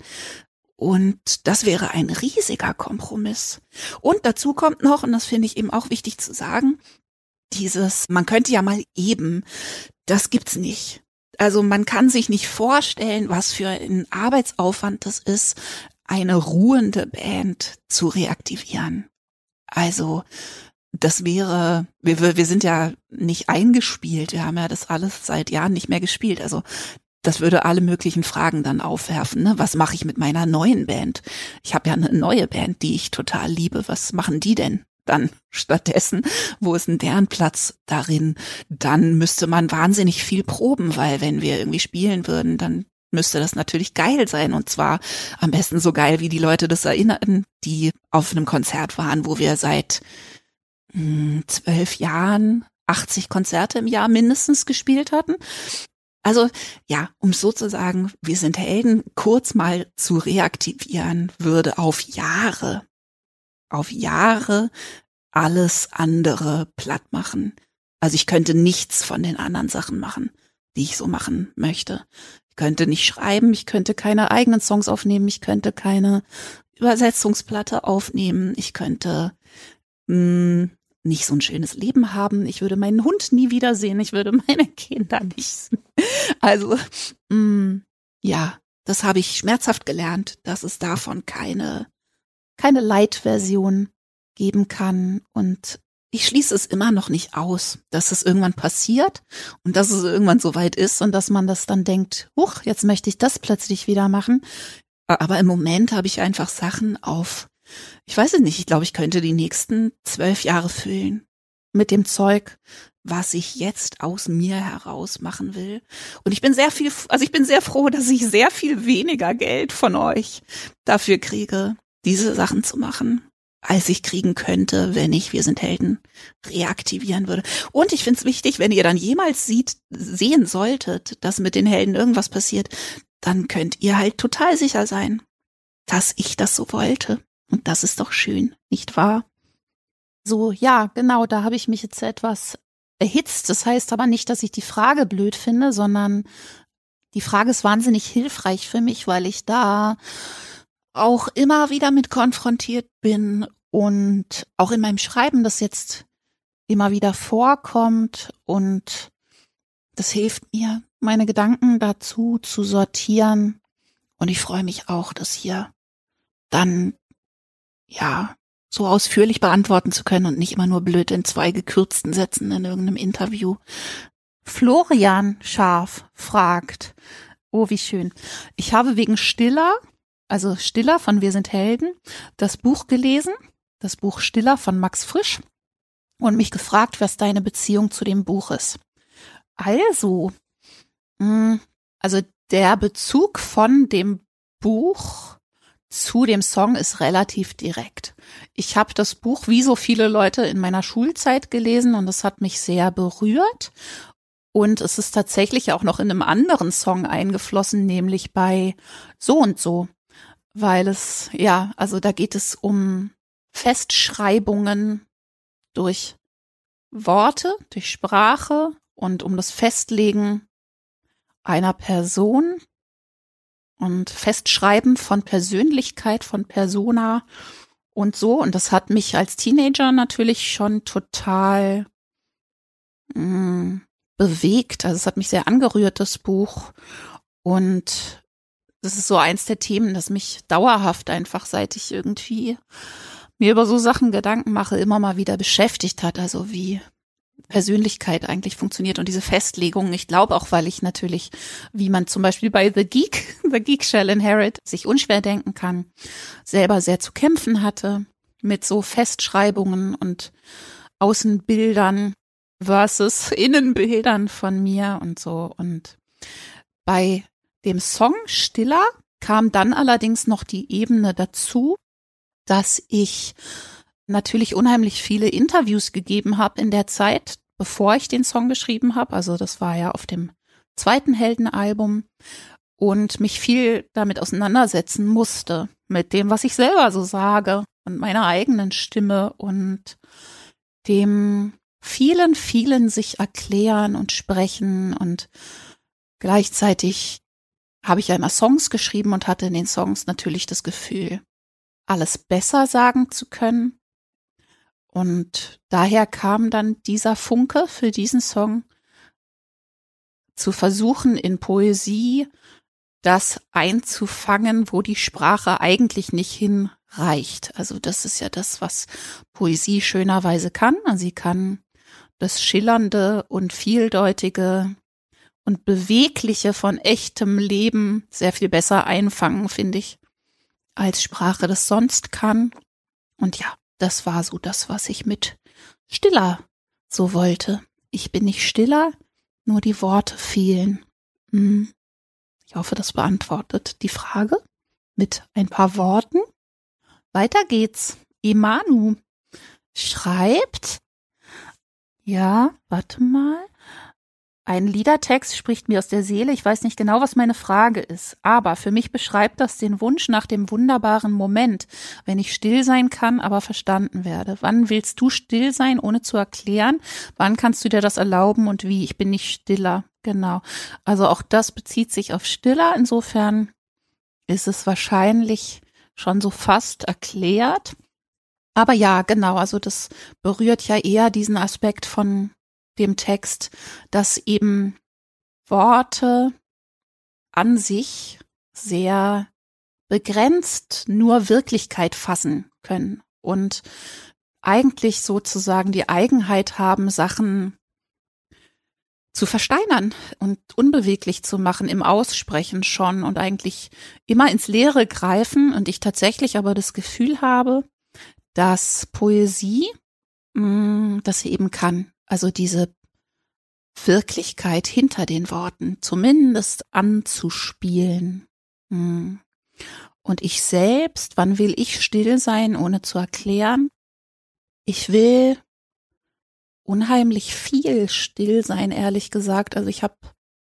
Und das wäre ein riesiger Kompromiss. Und dazu kommt noch, und das finde ich eben auch wichtig zu sagen, dieses, man könnte ja mal eben, das gibt's nicht. Also man kann sich nicht vorstellen, was für ein Arbeitsaufwand das ist, eine ruhende Band zu reaktivieren. Also das wäre, wir, wir sind ja nicht eingespielt, wir haben ja das alles seit Jahren nicht mehr gespielt. Also das würde alle möglichen Fragen dann aufwerfen. Ne? Was mache ich mit meiner neuen Band? Ich habe ja eine neue Band, die ich total liebe. Was machen die denn? Dann *laughs* stattdessen, wo ist denn deren Platz darin? Dann müsste man wahnsinnig viel proben, weil wenn wir irgendwie spielen würden, dann müsste das natürlich geil sein. Und zwar am besten so geil, wie die Leute das erinnern, die auf einem Konzert waren, wo wir seit zwölf Jahren 80 Konzerte im Jahr mindestens gespielt hatten. Also ja, um sozusagen, wir sind Helden, kurz mal zu reaktivieren, würde auf Jahre, auf Jahre alles andere platt machen. Also ich könnte nichts von den anderen Sachen machen, die ich so machen möchte. Ich könnte nicht schreiben, ich könnte keine eigenen Songs aufnehmen, ich könnte keine Übersetzungsplatte aufnehmen, ich könnte mh, hm, nicht so ein schönes Leben haben. Ich würde meinen Hund nie wiedersehen. Ich würde *laughs* meine Kinder nicht. Also, mh, mm, ja, das habe ich schmerzhaft gelernt, dass es davon keine, keine Light-Version geben kann. Und ich schließe es immer noch nicht aus, dass es irgendwann passiert und dass es irgendwann so weit ist und dass man das dann denkt, huch, jetzt möchte ich das plötzlich wieder machen. Aber im Moment habe ich einfach Sachen auf ich weiß es nicht, ich glaube, ich könnte die nächsten zwölf Jahre füllen mit dem Zeug, was ich jetzt aus mir heraus machen will. Und ich bin sehr viel, also ich bin sehr froh, dass ich sehr viel weniger Geld von euch dafür kriege, diese Sachen zu machen, als ich kriegen könnte, wenn ich Wir sind Helden reaktivieren würde. Und ich finde es wichtig, wenn ihr dann jemals sieht, sehen solltet, dass mit den Helden irgendwas passiert, dann könnt ihr halt total sicher sein, dass ich das so wollte. Und das ist doch schön, nicht wahr? So, ja, genau, da habe ich mich jetzt etwas erhitzt. Das heißt aber nicht, dass ich die Frage blöd finde, sondern die Frage ist wahnsinnig hilfreich für mich, weil ich da auch immer wieder mit konfrontiert bin und auch in meinem Schreiben das jetzt immer wieder vorkommt und das hilft mir, meine Gedanken dazu zu sortieren. Und ich freue mich auch, das hier dann ja, so ausführlich beantworten zu können und nicht immer nur blöd in zwei gekürzten Sätzen in irgendeinem Interview. Florian Scharf fragt, oh, wie schön. Ich habe wegen Stiller, also Stiller von Wir sind Helden, das Buch gelesen, das Buch Stiller von Max Frisch und mich gefragt, was deine Beziehung zu dem Buch ist. Also, mh, hm, also Der Bezug von dem Buch zu dem Song ist relativ direkt. Ich habe das Buch wie so viele Leute in meiner Schulzeit gelesen und es hat mich sehr berührt. Und es ist tatsächlich auch noch in einem anderen Song eingeflossen, nämlich bei So und so. Weil es, ja, also da geht es um Festschreibungen durch Worte, durch Sprache und um das Festlegen einer Person und Festschreiben von Persönlichkeit, von Persona und so. Und das hat mich als Teenager natürlich schon total mh, mm, bewegt. Also es hat mich sehr angerührt, das Buch. Und das ist so eins der Themen, das mich dauerhaft einfach, seit ich irgendwie mir über so Sachen Gedanken mache, immer mal wieder beschäftigt hat. Also wie Persönlichkeit eigentlich funktioniert und diese Festlegung. Ich glaube auch, weil ich natürlich, wie man zum Beispiel bei The Geek, *laughs* The Geek Shall Inherit, sich unschwer denken kann, selber sehr zu kämpfen hatte mit so Festschreibungen und Außenbildern versus *laughs* Innenbildern von mir und so. Und bei dem Song Stiller kam dann allerdings noch die Ebene dazu, dass ich natürlich unheimlich viele Interviews gegeben habe in der Zeit, bevor ich den Song geschrieben habe. Also das war ja auf dem zweiten Heldenalbum. Und mich viel damit auseinandersetzen musste mit dem, was ich selber so sage und meiner eigenen Stimme und dem vielen, vielen sich erklären und sprechen. Und gleichzeitig habe ich ja immer Songs geschrieben und hatte in den Songs natürlich das Gefühl, alles besser sagen zu können und daher kam dann dieser Funke für diesen Song zu versuchen, in Poesie das einzufangen, wo die Sprache eigentlich nicht hinreicht. Also das ist ja das, was Poesie schönerweise kann. Also sie kann das Schillernde und Vieldeutige und Bewegliche von echtem Leben sehr viel besser einfangen, finde ich, als Sprache das sonst kann. Und ja, das war so das, was ich mit Stiller so wollte. Ich bin nicht stiller, nur die Worte fehlen. Hm. Ich hoffe, das beantwortet die Frage mit ein paar Worten. Weiter geht's. Emanu schreibt, ja, warte mal, ein Liedertext spricht mir aus der Seele. Ich weiß nicht genau, was meine Frage ist, aber für mich beschreibt das den Wunsch nach dem wunderbaren Moment, wenn ich still sein kann, aber verstanden werde. Wann willst du still sein, ohne zu erklären? Wann kannst du dir das erlauben und wie? Ich bin nicht stiller. Genau. Also auch das bezieht sich auf stiller. Insofern ist es wahrscheinlich schon so fast erklärt. Aber ja, genau. Also das berührt ja eher diesen Aspekt von dem Text, dass eben Worte an sich sehr begrenzt nur Wirklichkeit fassen können und eigentlich sozusagen die Eigenheit haben, Sachen zu versteinern und unbeweglich zu machen im Aussprechen schon und eigentlich immer ins Leere greifen. Und ich tatsächlich aber das Gefühl habe, dass Poesie mh, mm, das eben kann also diese Wirklichkeit hinter den Worten zumindest anzuspielen. Hm. Und ich selbst, wann will ich still sein, ohne zu erklären? Ich will unheimlich viel still sein, ehrlich gesagt. Also ich habe,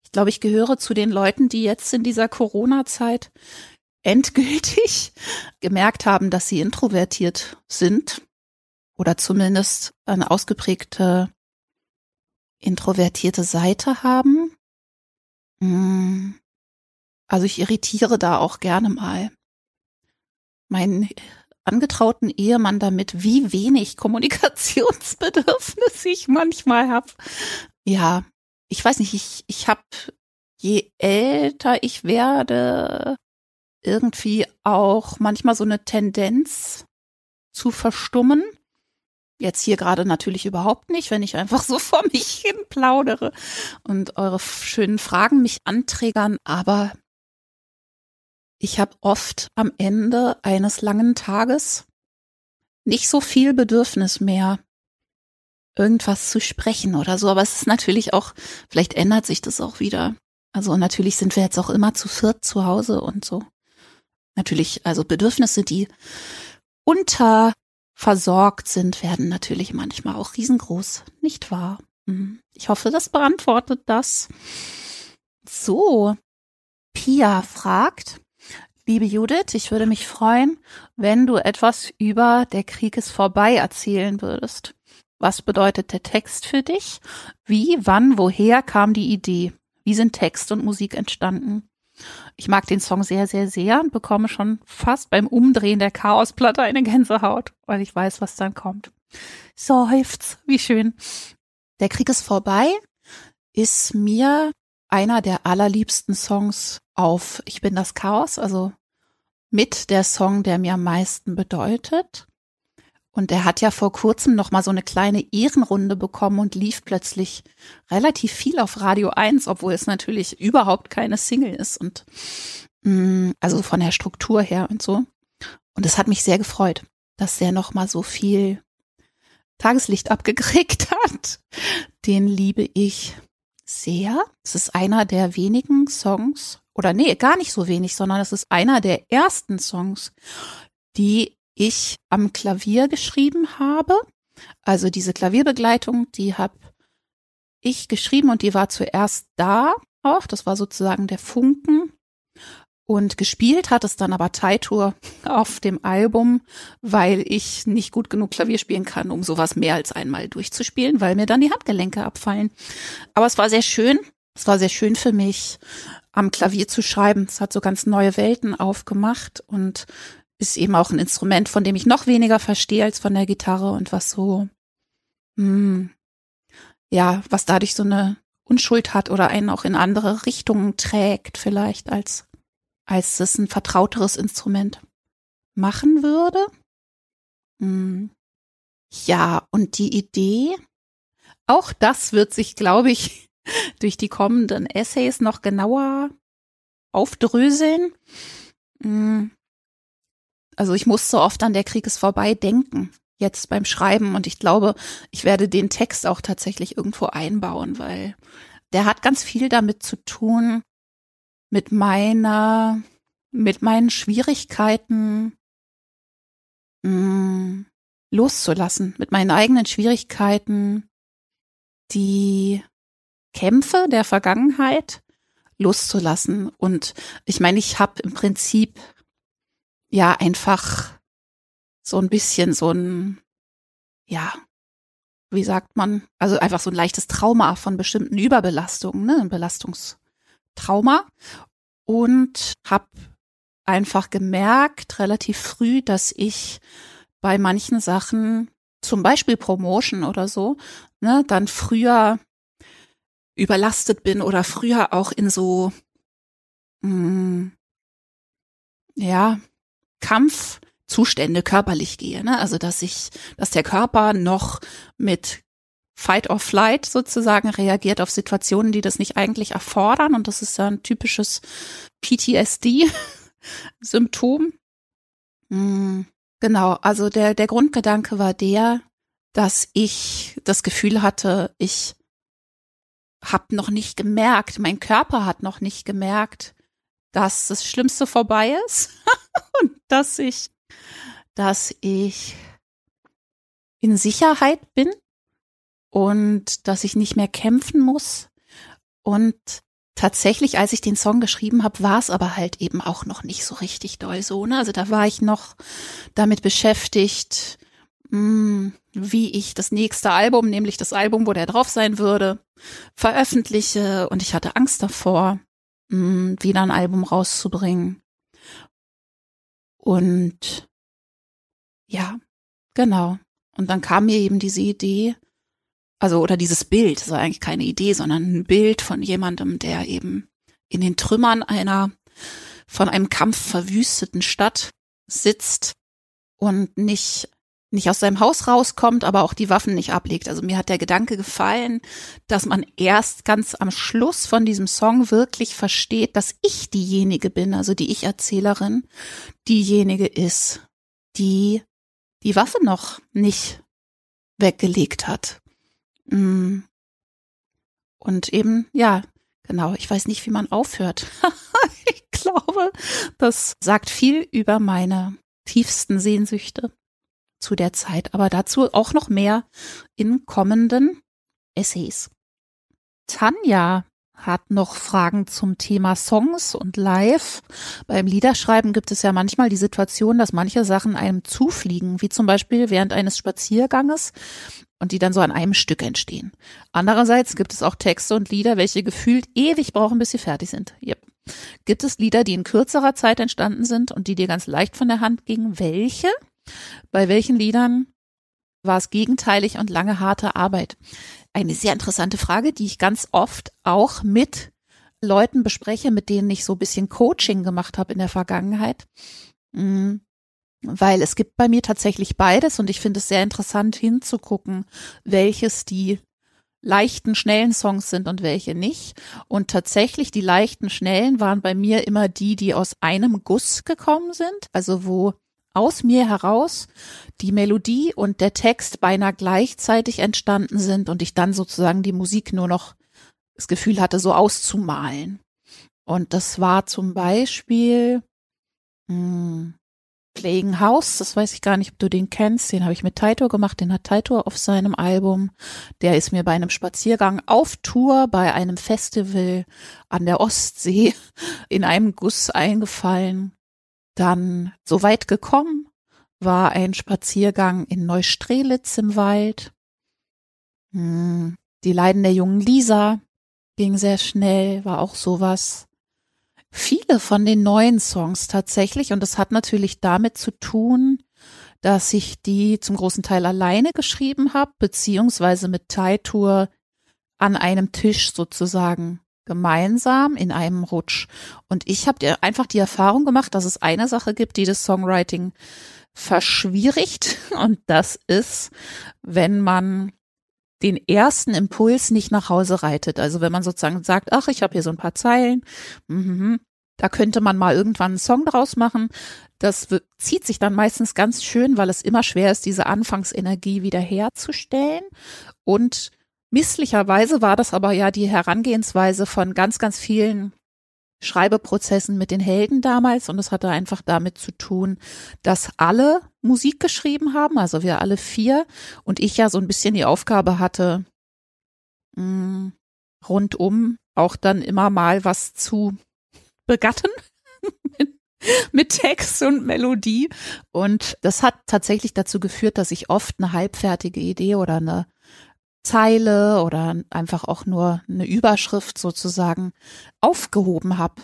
ich glaube, ich gehöre zu den Leuten, die jetzt in dieser Corona-Zeit endgültig gemerkt haben, dass sie introvertiert sind oder zumindest eine ausgeprägte introvertierte Seite haben. Mm. Also ich irritiere da auch gerne mal meinen angetrauten Ehemann damit, wie wenig *laughs* Kommunikationsbedürfnis ich manchmal habe. Ja, ich weiß nicht, ich, ich habe, je älter ich werde, irgendwie auch manchmal so eine Tendenz zu verstummen. Jetzt hier gerade natürlich überhaupt nicht, wenn ich einfach so *laughs* vor mich hin plaudere und eure schönen Fragen mich anträgern, aber ich habe oft am Ende eines langen Tages nicht so viel Bedürfnis mehr, irgendwas zu sprechen oder so. Aber es ist natürlich auch, vielleicht ändert sich das auch wieder. Also natürlich sind wir jetzt auch immer zu viert zu Hause und so. Natürlich, also Bedürfnisse, die unterversorgt sind, werden natürlich manchmal auch riesengroß, nicht wahr? Mhm. Ich hoffe, das beantwortet das. So, Pia fragt, liebe Judith, ich würde mich freuen, wenn du etwas über Der Krieg ist vorbei erzählen würdest. Was bedeutet der Text für dich? Wie, wann, woher kam die Idee? Wie sind Text und Musik entstanden? Ich mag den Song sehr, sehr, sehr und bekomme schon fast beim Umdrehen der Chaosplatte eine Gänsehaut, weil ich weiß, was dann kommt. Seufz, wie schön. Der Krieg ist vorbei ist mir einer der allerliebsten Songs auf Ich bin das Chaos, also mit der Song, der mir am meisten bedeutet. Und er hat ja vor kurzem noch mal so eine kleine Ehrenrunde bekommen und lief plötzlich relativ viel auf Radio 1, obwohl es natürlich überhaupt keine Single ist und mh, mm, also von der Struktur her und so. Und es hat mich sehr gefreut, dass der noch mal so viel Tageslicht abgekriegt hat. Den liebe ich sehr. Es ist einer der wenigen Songs oder nee, gar nicht so wenig, sondern es ist einer der ersten Songs, die ich am Klavier geschrieben habe. Also diese Klavierbegleitung, die habe ich geschrieben und die war zuerst da auch. Das war sozusagen der Funken. Und gespielt hat es dann aber Taito *laughs* auf dem Album, weil ich nicht gut genug Klavier spielen kann, um sowas mehr als einmal durchzuspielen, weil mir dann die Handgelenke abfallen. Aber es war sehr schön. Es war sehr schön für mich, am Klavier zu schreiben. Es hat so ganz neue Welten aufgemacht und ist eben auch ein Instrument, von dem ich noch weniger verstehe als von der Gitarre und was so, hm, ja, was dadurch so eine Unschuld hat oder einen auch in andere Richtungen trägt vielleicht als, als es ein vertrauteres Instrument machen würde. Hm. Ja, und die Idee, auch das wird sich, glaube ich, *laughs* durch die kommenden Essays noch genauer aufdröseln. Hm. Also ich muss so oft an der Krieg ist vorbei denken, jetzt beim Schreiben. Und ich glaube, ich werde den Text auch tatsächlich irgendwo einbauen, weil der hat ganz viel damit zu tun, mit meiner, mit meinen Schwierigkeiten mh, mm, loszulassen, mit meinen eigenen Schwierigkeiten, die Kämpfe der Vergangenheit loszulassen. Und ich meine, ich habe im Prinzip ja einfach so ein bisschen so ein, ja, wie sagt man, also einfach so ein leichtes Trauma von bestimmten Überbelastungen, ne, ein Belastungstrauma. Und habe einfach gemerkt relativ früh, dass ich bei manchen Sachen, zum Beispiel Promotion oder so, ne, dann früher überlastet bin oder früher auch in so, mh, mm, ja, Kampfzustände körperlich gehe. Ne? Also dass ich, dass der Körper noch mit Fight or Flight sozusagen reagiert auf Situationen, die das nicht eigentlich erfordern. Und das ist ja ein typisches PTSD-Symptom. Hm, genau, also der, der Grundgedanke war der, dass ich das Gefühl hatte, ich habe noch nicht gemerkt, mein Körper hat noch nicht gemerkt, dass das Schlimmste vorbei ist *laughs* und dass ich, dass ich in Sicherheit bin und dass ich nicht mehr kämpfen muss. Und tatsächlich, als ich den Song geschrieben habe, war es aber halt eben auch noch nicht so richtig doll so. Ne? Also da war ich noch damit beschäftigt, mh, hm, wie ich das nächste Album, nämlich das Album, wo der drauf sein würde, veröffentliche. Und ich hatte Angst davor mh, mm, wieder ein Album rauszubringen. Und ja, genau. Und dann kam mir eben diese Idee, also oder dieses Bild, das war eigentlich keine Idee, sondern ein Bild von jemandem, der eben in den Trümmern einer von einem Kampf verwüsteten Stadt sitzt und nicht nicht aus seinem Haus rauskommt, aber auch die Waffen nicht ablegt. Also mir hat der Gedanke gefallen, dass man erst ganz am Schluss von diesem Song wirklich versteht, dass ich diejenige bin, also die Ich-Erzählerin, diejenige ist, die die Waffe noch nicht weggelegt hat. Mm. Und eben, ja, genau. Ich weiß nicht, wie man aufhört. *laughs* ich glaube, das sagt viel über meine tiefsten Sehnsüchte zu der Zeit, aber dazu auch noch mehr in kommenden Essays. Tanja hat noch Fragen zum Thema Songs und Live. Beim Liederschreiben gibt es ja manchmal die Situation, dass manche Sachen einem zufliegen, wie zum Beispiel während eines Spazierganges und die dann so an einem Stück entstehen. Andererseits gibt es auch Texte und Lieder, welche gefühlt ewig brauchen, bis sie fertig sind. Yep. Gibt es Lieder, die in kürzerer Zeit entstanden sind und die dir ganz leicht von der Hand gingen? Welche? Bei welchen Liedern war es gegenteilig und lange harte Arbeit? Eine sehr interessante Frage, die ich ganz oft auch mit Leuten bespreche, mit denen ich so ein bisschen Coaching gemacht habe in der Vergangenheit. Mm, weil es gibt bei mir tatsächlich beides und ich finde es sehr interessant hinzugucken, welches die leichten, schnellen Songs sind und welche nicht. Und tatsächlich die leichten, schnellen waren bei mir immer die, die aus einem Guss gekommen sind. Also wo aus mir heraus die Melodie und der Text beinahe gleichzeitig entstanden sind und ich dann sozusagen die Musik nur noch das Gefühl hatte, so auszumalen. Und das war zum Beispiel mh, hm, Playing House, das weiß ich gar nicht, ob du den kennst, den habe ich mit Taito gemacht, den hat Taito auf seinem Album. Der ist mir bei einem Spaziergang auf Tour bei einem Festival an der Ostsee *laughs* in einem Guss eingefallen dann so weit gekommen war ein Spaziergang in Neustrelitz im Wald. Hm, die Leiden der jungen Lisa ging sehr schnell, war auch sowas. Viele von den neuen Songs tatsächlich, und das hat natürlich damit zu tun, dass ich die zum großen Teil alleine geschrieben habe, beziehungsweise mit Tour an einem Tisch sozusagen gemeinsam in einem Rutsch. Und ich habe einfach die Erfahrung gemacht, dass es eine Sache gibt, die das Songwriting verschwierigt. *laughs* Und das ist, wenn man den ersten Impuls nicht nach Hause reitet. Also wenn man sozusagen sagt, ach, ich habe hier so ein paar Zeilen, mhm, da könnte man mal irgendwann einen Song draus machen. Das zieht sich dann meistens ganz schön, weil es immer schwer ist, diese Anfangsenergie wiederherzustellen. Und Misslicherweise war das aber ja die Herangehensweise von ganz, ganz vielen Schreibeprozessen mit den Helden damals. Und es hatte einfach damit zu tun, dass alle Musik geschrieben haben, also wir alle vier. Und ich ja so ein bisschen die Aufgabe hatte, mh, mm, rundum auch dann immer mal was zu begatten *laughs* mit Text und Melodie. Und das hat tatsächlich dazu geführt, dass ich oft eine halbfertige Idee oder eine Zeile oder einfach auch nur eine Überschrift sozusagen aufgehoben habe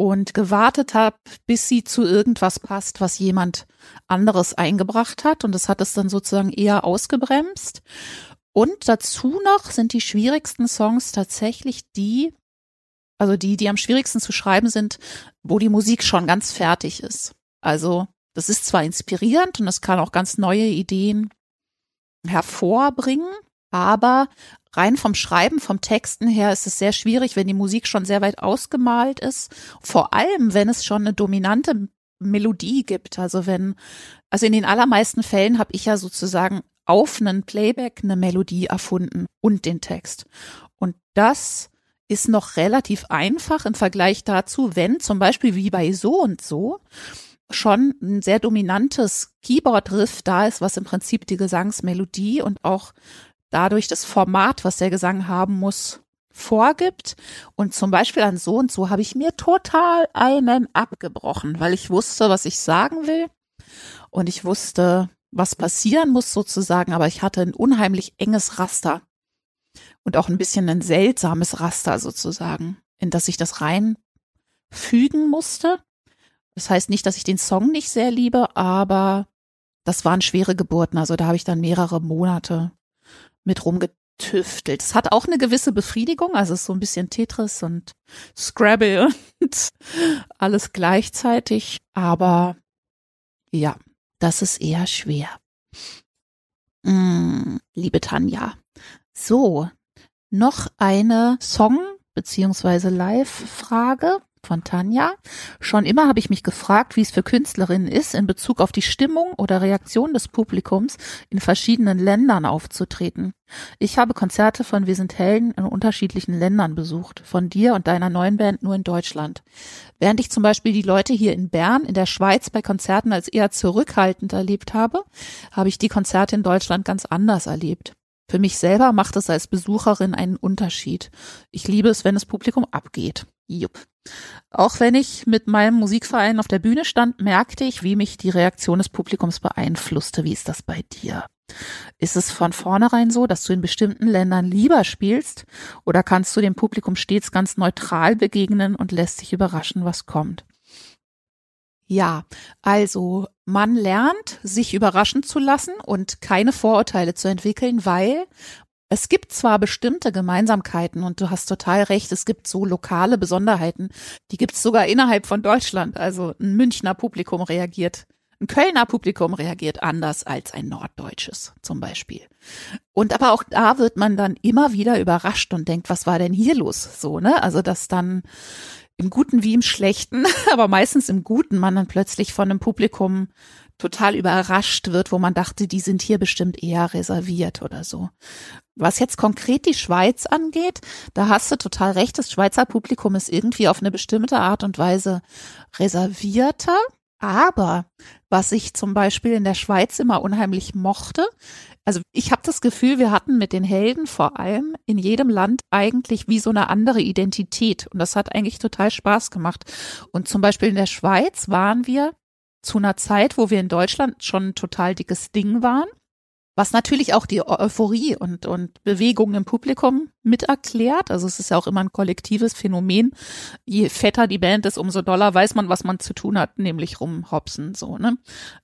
und gewartet habe, bis sie zu irgendwas passt, was jemand anderes eingebracht hat. Und das hat es dann sozusagen eher ausgebremst. Und dazu noch sind die schwierigsten Songs tatsächlich die, also die, die am schwierigsten zu schreiben sind, wo die Musik schon ganz fertig ist. Also das ist zwar inspirierend und es kann auch ganz neue Ideen hervorbringen. Aber rein vom Schreiben, vom Texten her ist es sehr schwierig, wenn die Musik schon sehr weit ausgemalt ist. Vor allem, wenn es schon eine dominante Melodie gibt. Also wenn, also in den allermeisten Fällen habe ich ja sozusagen auf einen Playback eine Melodie erfunden und den Text. Und das ist noch relativ einfach im Vergleich dazu, wenn zum Beispiel wie bei so und so schon ein sehr dominantes Keyboard-Riff da ist, was im Prinzip die Gesangsmelodie und auch dadurch das Format, was der Gesang haben muss, vorgibt. Und zum Beispiel an so und so habe ich mir total einen abgebrochen, weil ich wusste, was ich sagen will. Und ich wusste, was passieren muss sozusagen, aber ich hatte ein unheimlich enges Raster und auch ein bisschen ein seltsames Raster sozusagen, in das ich das reinfügen musste. Das heißt nicht, dass ich den Song nicht sehr liebe, aber das waren schwere Geburten. Also da habe ich dann mehrere Monate mit rumgetüftelt. Es hat auch eine gewisse Befriedigung, also es ist so ein bisschen Tetris und Scrabble *laughs* und alles gleichzeitig, aber ja, das ist eher schwer. Mm, liebe Tanja. So, noch eine Song- beziehungsweise Live-Frage. Von Tanja. Schon immer habe ich mich gefragt, wie es für Künstlerinnen ist, in Bezug auf die Stimmung oder Reaktion des Publikums in verschiedenen Ländern aufzutreten. Ich habe Konzerte von Wir sind Helden in unterschiedlichen Ländern besucht, von dir und deiner neuen Band nur in Deutschland. Während ich zum Beispiel die Leute hier in Bern, in der Schweiz bei Konzerten als eher zurückhaltend erlebt habe, habe ich die Konzerte in Deutschland ganz anders erlebt. Für mich selber macht es als Besucherin einen Unterschied. Ich liebe es, wenn das Publikum abgeht. Jupp. Auch wenn ich mit meinem Musikverein auf der Bühne stand, merkte ich, wie mich die Reaktion des Publikums beeinflusste. Wie ist das bei dir? Ist es von vornherein so, dass du in bestimmten Ländern lieber spielst oder kannst du dem Publikum stets ganz neutral begegnen und lässt dich überraschen, was kommt? Ja, also man lernt, sich überraschen zu lassen und keine Vorurteile zu entwickeln, weil es gibt zwar bestimmte Gemeinsamkeiten und du hast total recht, es gibt so lokale Besonderheiten, die gibt es sogar innerhalb von Deutschland. Also ein Münchner Publikum reagiert, ein Kölner Publikum reagiert anders als ein norddeutsches zum Beispiel. Und aber auch da wird man dann immer wieder überrascht und denkt, was war denn hier los? So, ne? Also, dass dann im Guten wie im Schlechten, *laughs* aber meistens im Guten man dann plötzlich von einem Publikum total überrascht wird, wo man dachte, die sind hier bestimmt eher reserviert oder so. Was jetzt konkret die Schweiz angeht, da hast du total recht, das Schweizer Publikum ist irgendwie auf eine bestimmte Art und Weise reservierter. Aber was ich zum Beispiel in der Schweiz immer unheimlich mochte, also ich habe das Gefühl, wir hatten mit den Helden vor allem in jedem Land eigentlich wie so eine andere Identität. Und das hat eigentlich total Spaß gemacht. Und zum Beispiel in der Schweiz waren wir zu einer Zeit, wo wir in Deutschland schon ein total dickes Ding waren. Was natürlich auch die Euphorie und, und Bewegung im Publikum mit erklärt. Also es ist ja auch immer ein kollektives Phänomen. Je fetter die Band ist, umso doller weiß man, was man zu tun hat, nämlich rumhopsen, so, ne?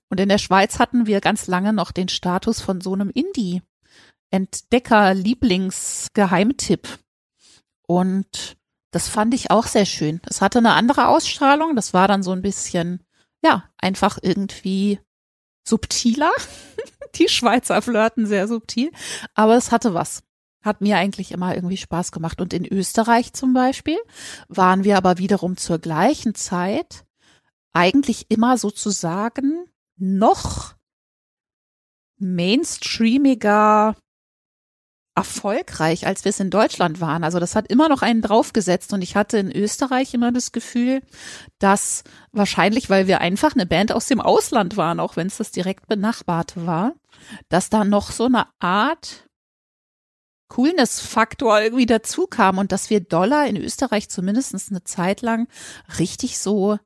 Und in der Schweiz hatten wir ganz lange noch den Status von so einem Indie. Entdecker, Lieblings, Geheimtipp. Und das fand ich auch sehr schön. Das hatte eine andere Ausstrahlung. Das war dann so ein bisschen, ja, einfach irgendwie subtiler. *laughs* Die Schweizer flirten sehr subtil, aber es hatte was. Hat mir eigentlich immer irgendwie Spaß gemacht. Und in Österreich zum Beispiel waren wir aber wiederum zur gleichen Zeit eigentlich immer sozusagen noch mainstreamiger erfolgreich, als wir es in Deutschland waren. Also das hat immer noch einen draufgesetzt und ich hatte in Österreich immer das Gefühl, dass wahrscheinlich, weil wir einfach eine Band aus dem Ausland waren, auch wenn es das direkt benachbarte war, dass da noch so eine Art Coolness-Faktor irgendwie dazu kam und dass wir Dollar in Österreich zumindest eine Zeit lang richtig so,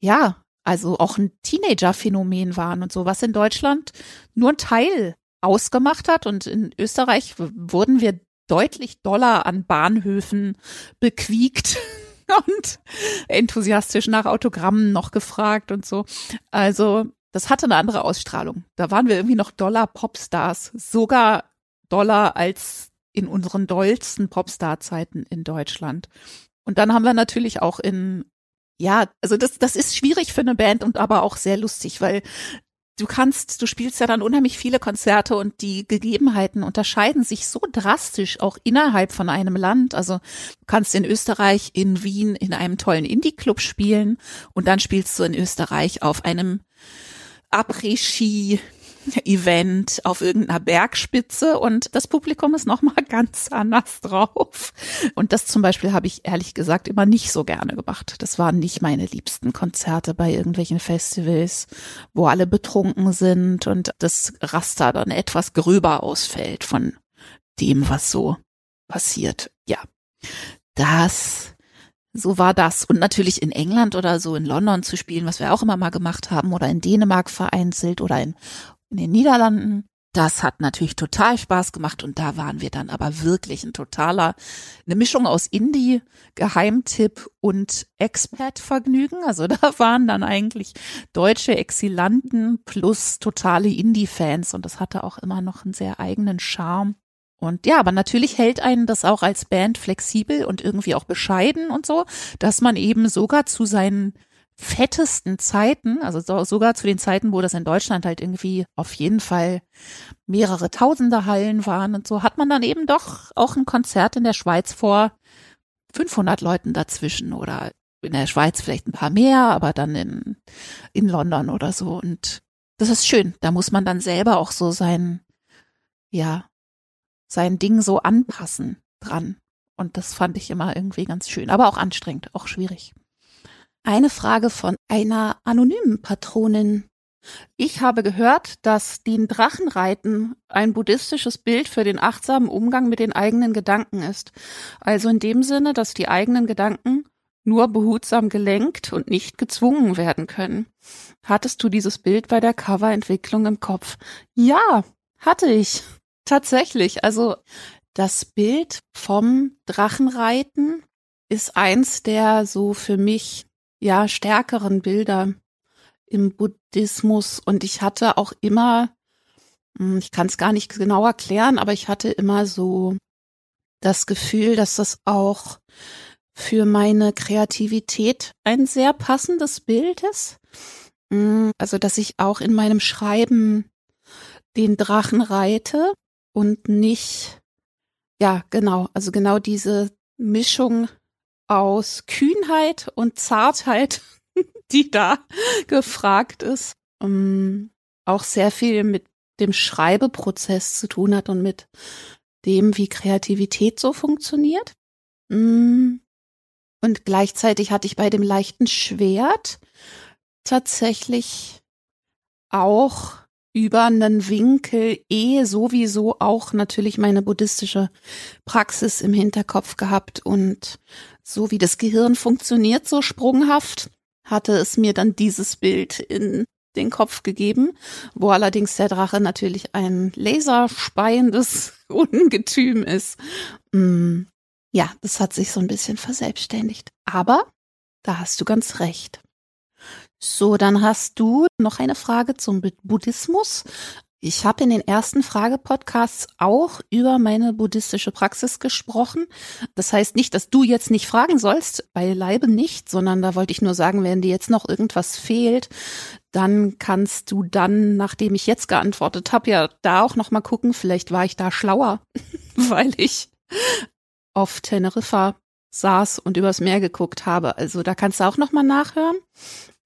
ja, also auch ein Teenager-Phänomen waren und so, was in Deutschland nur ein Teil ausgemacht hat. Und in Österreich wurden wir deutlich doller an Bahnhöfen bequiekt *laughs* und enthusiastisch nach Autogrammen noch gefragt und so. Also das hatte eine andere Ausstrahlung. Da waren wir irgendwie noch Dollar Popstars, sogar Dollar als in unseren dollsten Popstar-Zeiten in Deutschland. Und dann haben wir natürlich auch in ja, also das, das ist schwierig für eine Band und aber auch sehr lustig, weil du kannst, du spielst ja dann unheimlich viele Konzerte und die Gegebenheiten unterscheiden sich so drastisch auch innerhalb von einem Land. Also du kannst in Österreich, in Wien in einem tollen Indie-Club spielen und dann spielst du in Österreich auf einem Après-Ski Event auf irgendeiner Bergspitze und das Publikum ist nochmal *laughs* ganz anders drauf. Und das zum Beispiel habe ich ehrlich gesagt immer nicht so gerne gemacht. Das waren nicht meine liebsten Konzerte bei irgendwelchen Festivals, wo alle betrunken sind und das Raster dann etwas gröber ausfällt von dem, was so passiert. Ja, das so war das. Und natürlich in England oder so in London zu spielen, was wir auch immer mal gemacht haben, oder in Dänemark vereinzelt oder in in den Niederlanden. Das hat natürlich total Spaß gemacht und da waren wir dann aber wirklich ein totaler, eine Mischung aus Indie, Geheimtipp und Expat-Vergnügen. Also *laughs* da waren dann eigentlich deutsche Exilanten plus totale Indie-Fans und das hatte auch immer noch einen sehr eigenen Charme. Und ja, aber natürlich hält einen das auch als Band flexibel und irgendwie auch bescheiden und so, dass man eben sogar zu seinen fettesten Zeiten, also so, sogar zu den Zeiten, wo das in Deutschland halt irgendwie auf jeden Fall mehrere tausende Hallen waren und so, hat man dann eben doch auch ein Konzert in der Schweiz vor 500 Leuten dazwischen oder in der Schweiz vielleicht ein paar mehr, aber dann in, in London oder so. Und das ist schön. Da muss man dann selber auch so sein, ja, sein Ding so anpassen dran. Und das fand ich immer irgendwie ganz schön, aber auch anstrengend, auch schwierig. Eine Frage von einer anonymen Patronin. Ich habe gehört, dass den Drachenreiten ein buddhistisches Bild für den achtsamen Umgang mit den eigenen Gedanken ist. Also in dem Sinne, dass die eigenen Gedanken nur behutsam gelenkt und nicht gezwungen werden können. Hattest du dieses Bild bei der Coverentwicklung im Kopf? Ja, hatte ich. Tatsächlich. Also das Bild vom Drachenreiten ist eins der so für mich ja stärkeren Bilder im Buddhismus und ich hatte auch immer, hm, ich kann es gar nicht genau erklären, aber ich hatte immer so das Gefühl, dass das auch für meine Kreativität ein sehr passendes Bild ist. Hm, also, dass ich auch in meinem Schreiben den Drachen reite und nicht ja, genau. Also genau diese Mischung aus Kühnheit und Zartheit, *laughs* die da gefragt ist, ähm, auch sehr viel mit dem Schreibeprozess zu tun hat und mit dem, wie Kreativität so funktioniert. Mm. Und gleichzeitig hatte ich bei dem leichten Schwert tatsächlich auch über einen Winkel eh sowieso auch natürlich meine buddhistische Praxis im Hinterkopf gehabt und so wie das Gehirn funktioniert, so sprunghaft, hatte es mir dann dieses Bild in den Kopf gegeben, wo allerdings der Drache natürlich ein laserspeiendes *laughs* Ungetüm ist. Mm, ja, das hat sich so ein bisschen verselbstständigt. Aber da hast du ganz recht. So, dann hast du noch eine Frage zum Buddhismus. Ich habe in den ersten Frage-Podcasts auch über meine buddhistische Praxis gesprochen. Das heißt nicht, dass du jetzt nicht fragen sollst, beileibe nicht, sondern da wollte ich nur sagen, wenn dir jetzt noch irgendwas fehlt, dann kannst du dann, nachdem ich jetzt geantwortet habe, ja da auch noch mal gucken. Vielleicht war ich da schlauer, *laughs* weil ich auf Teneriffa saß und übers Meer geguckt habe. Also da kannst du auch noch mal nachhören.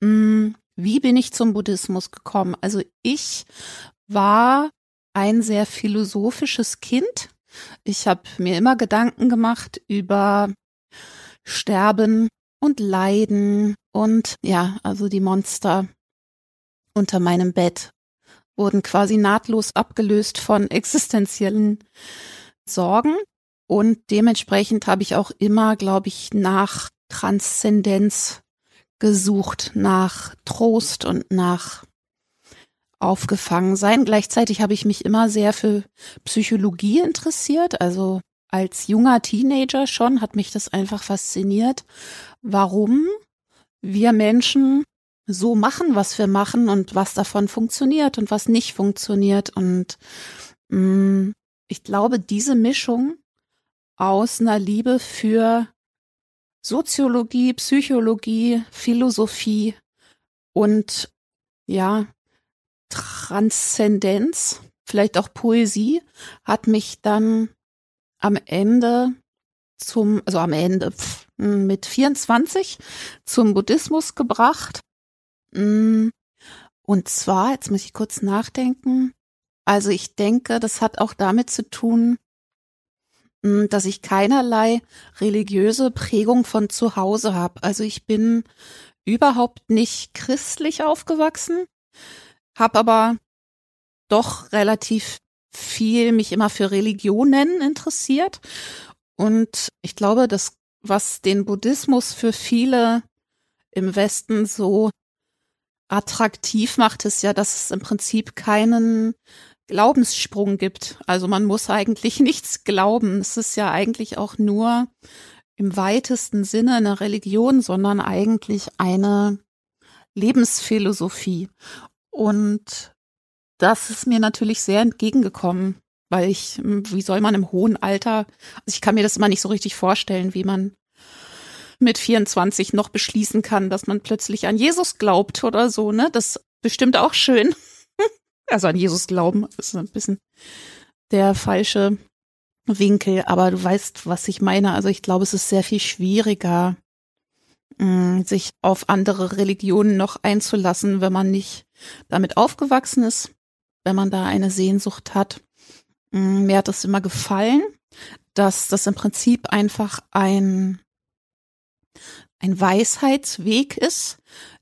Mm, wie bin ich zum Buddhismus gekommen? Also ich war ein sehr philosophisches Kind. Ich habe mir immer Gedanken gemacht über Sterben und Leiden und ja, also die Monster unter meinem Bett wurden quasi nahtlos abgelöst von *laughs* existenziellen Sorgen und dementsprechend habe ich auch immer, glaube ich, nach Transzendenz gesucht nach Trost und nach aufgefangen sein. Gleichzeitig habe ich mich immer sehr für Psychologie interessiert. Also als junger Teenager schon hat mich das einfach fasziniert, warum wir Menschen so machen, was wir machen und was davon funktioniert und was nicht funktioniert. Und mh, mm, ich glaube, diese Mischung aus einer Liebe für Soziologie, Psychologie, Philosophie und ja, Transzendenz, vielleicht auch Poesie, hat mich dann am Ende zum, also am Ende pf, mit 24 zum Buddhismus gebracht. Mm, und zwar, jetzt muss ich kurz nachdenken. Also ich denke, das hat auch damit zu tun, hm, dass ich keinerlei religiöse Prägung von zu Hause habe. Also ich bin überhaupt nicht christlich aufgewachsen, habe aber doch relativ viel mich immer für Religionen interessiert. Und ich glaube, das, was den Buddhismus für viele im Westen so attraktiv macht, ist ja, dass es im Prinzip keinen Glaubenssprung gibt. Also man muss eigentlich *laughs* nichts glauben. Es ist ja eigentlich auch nur im weitesten Sinne eine Religion, sondern eigentlich eine Lebensphilosophie. Und das ist mir natürlich sehr entgegengekommen, weil ich, wie soll man im hohen Alter, also ich kann mir das immer nicht so richtig vorstellen, wie man mit 24 noch beschließen kann, dass man plötzlich an Jesus glaubt oder so, ne? Das bestimmt auch schön also an Jesus glauben, ist ein bisschen der falsche Winkel, aber du weißt, was ich meine. Also ich glaube, es ist sehr viel schwieriger, mh, sich auf andere Religionen noch einzulassen, wenn man nicht damit aufgewachsen ist, wenn man da eine Sehnsucht hat. Mh, mir hat es immer gefallen, dass das im Prinzip einfach ein, ein Weisheitsweg ist,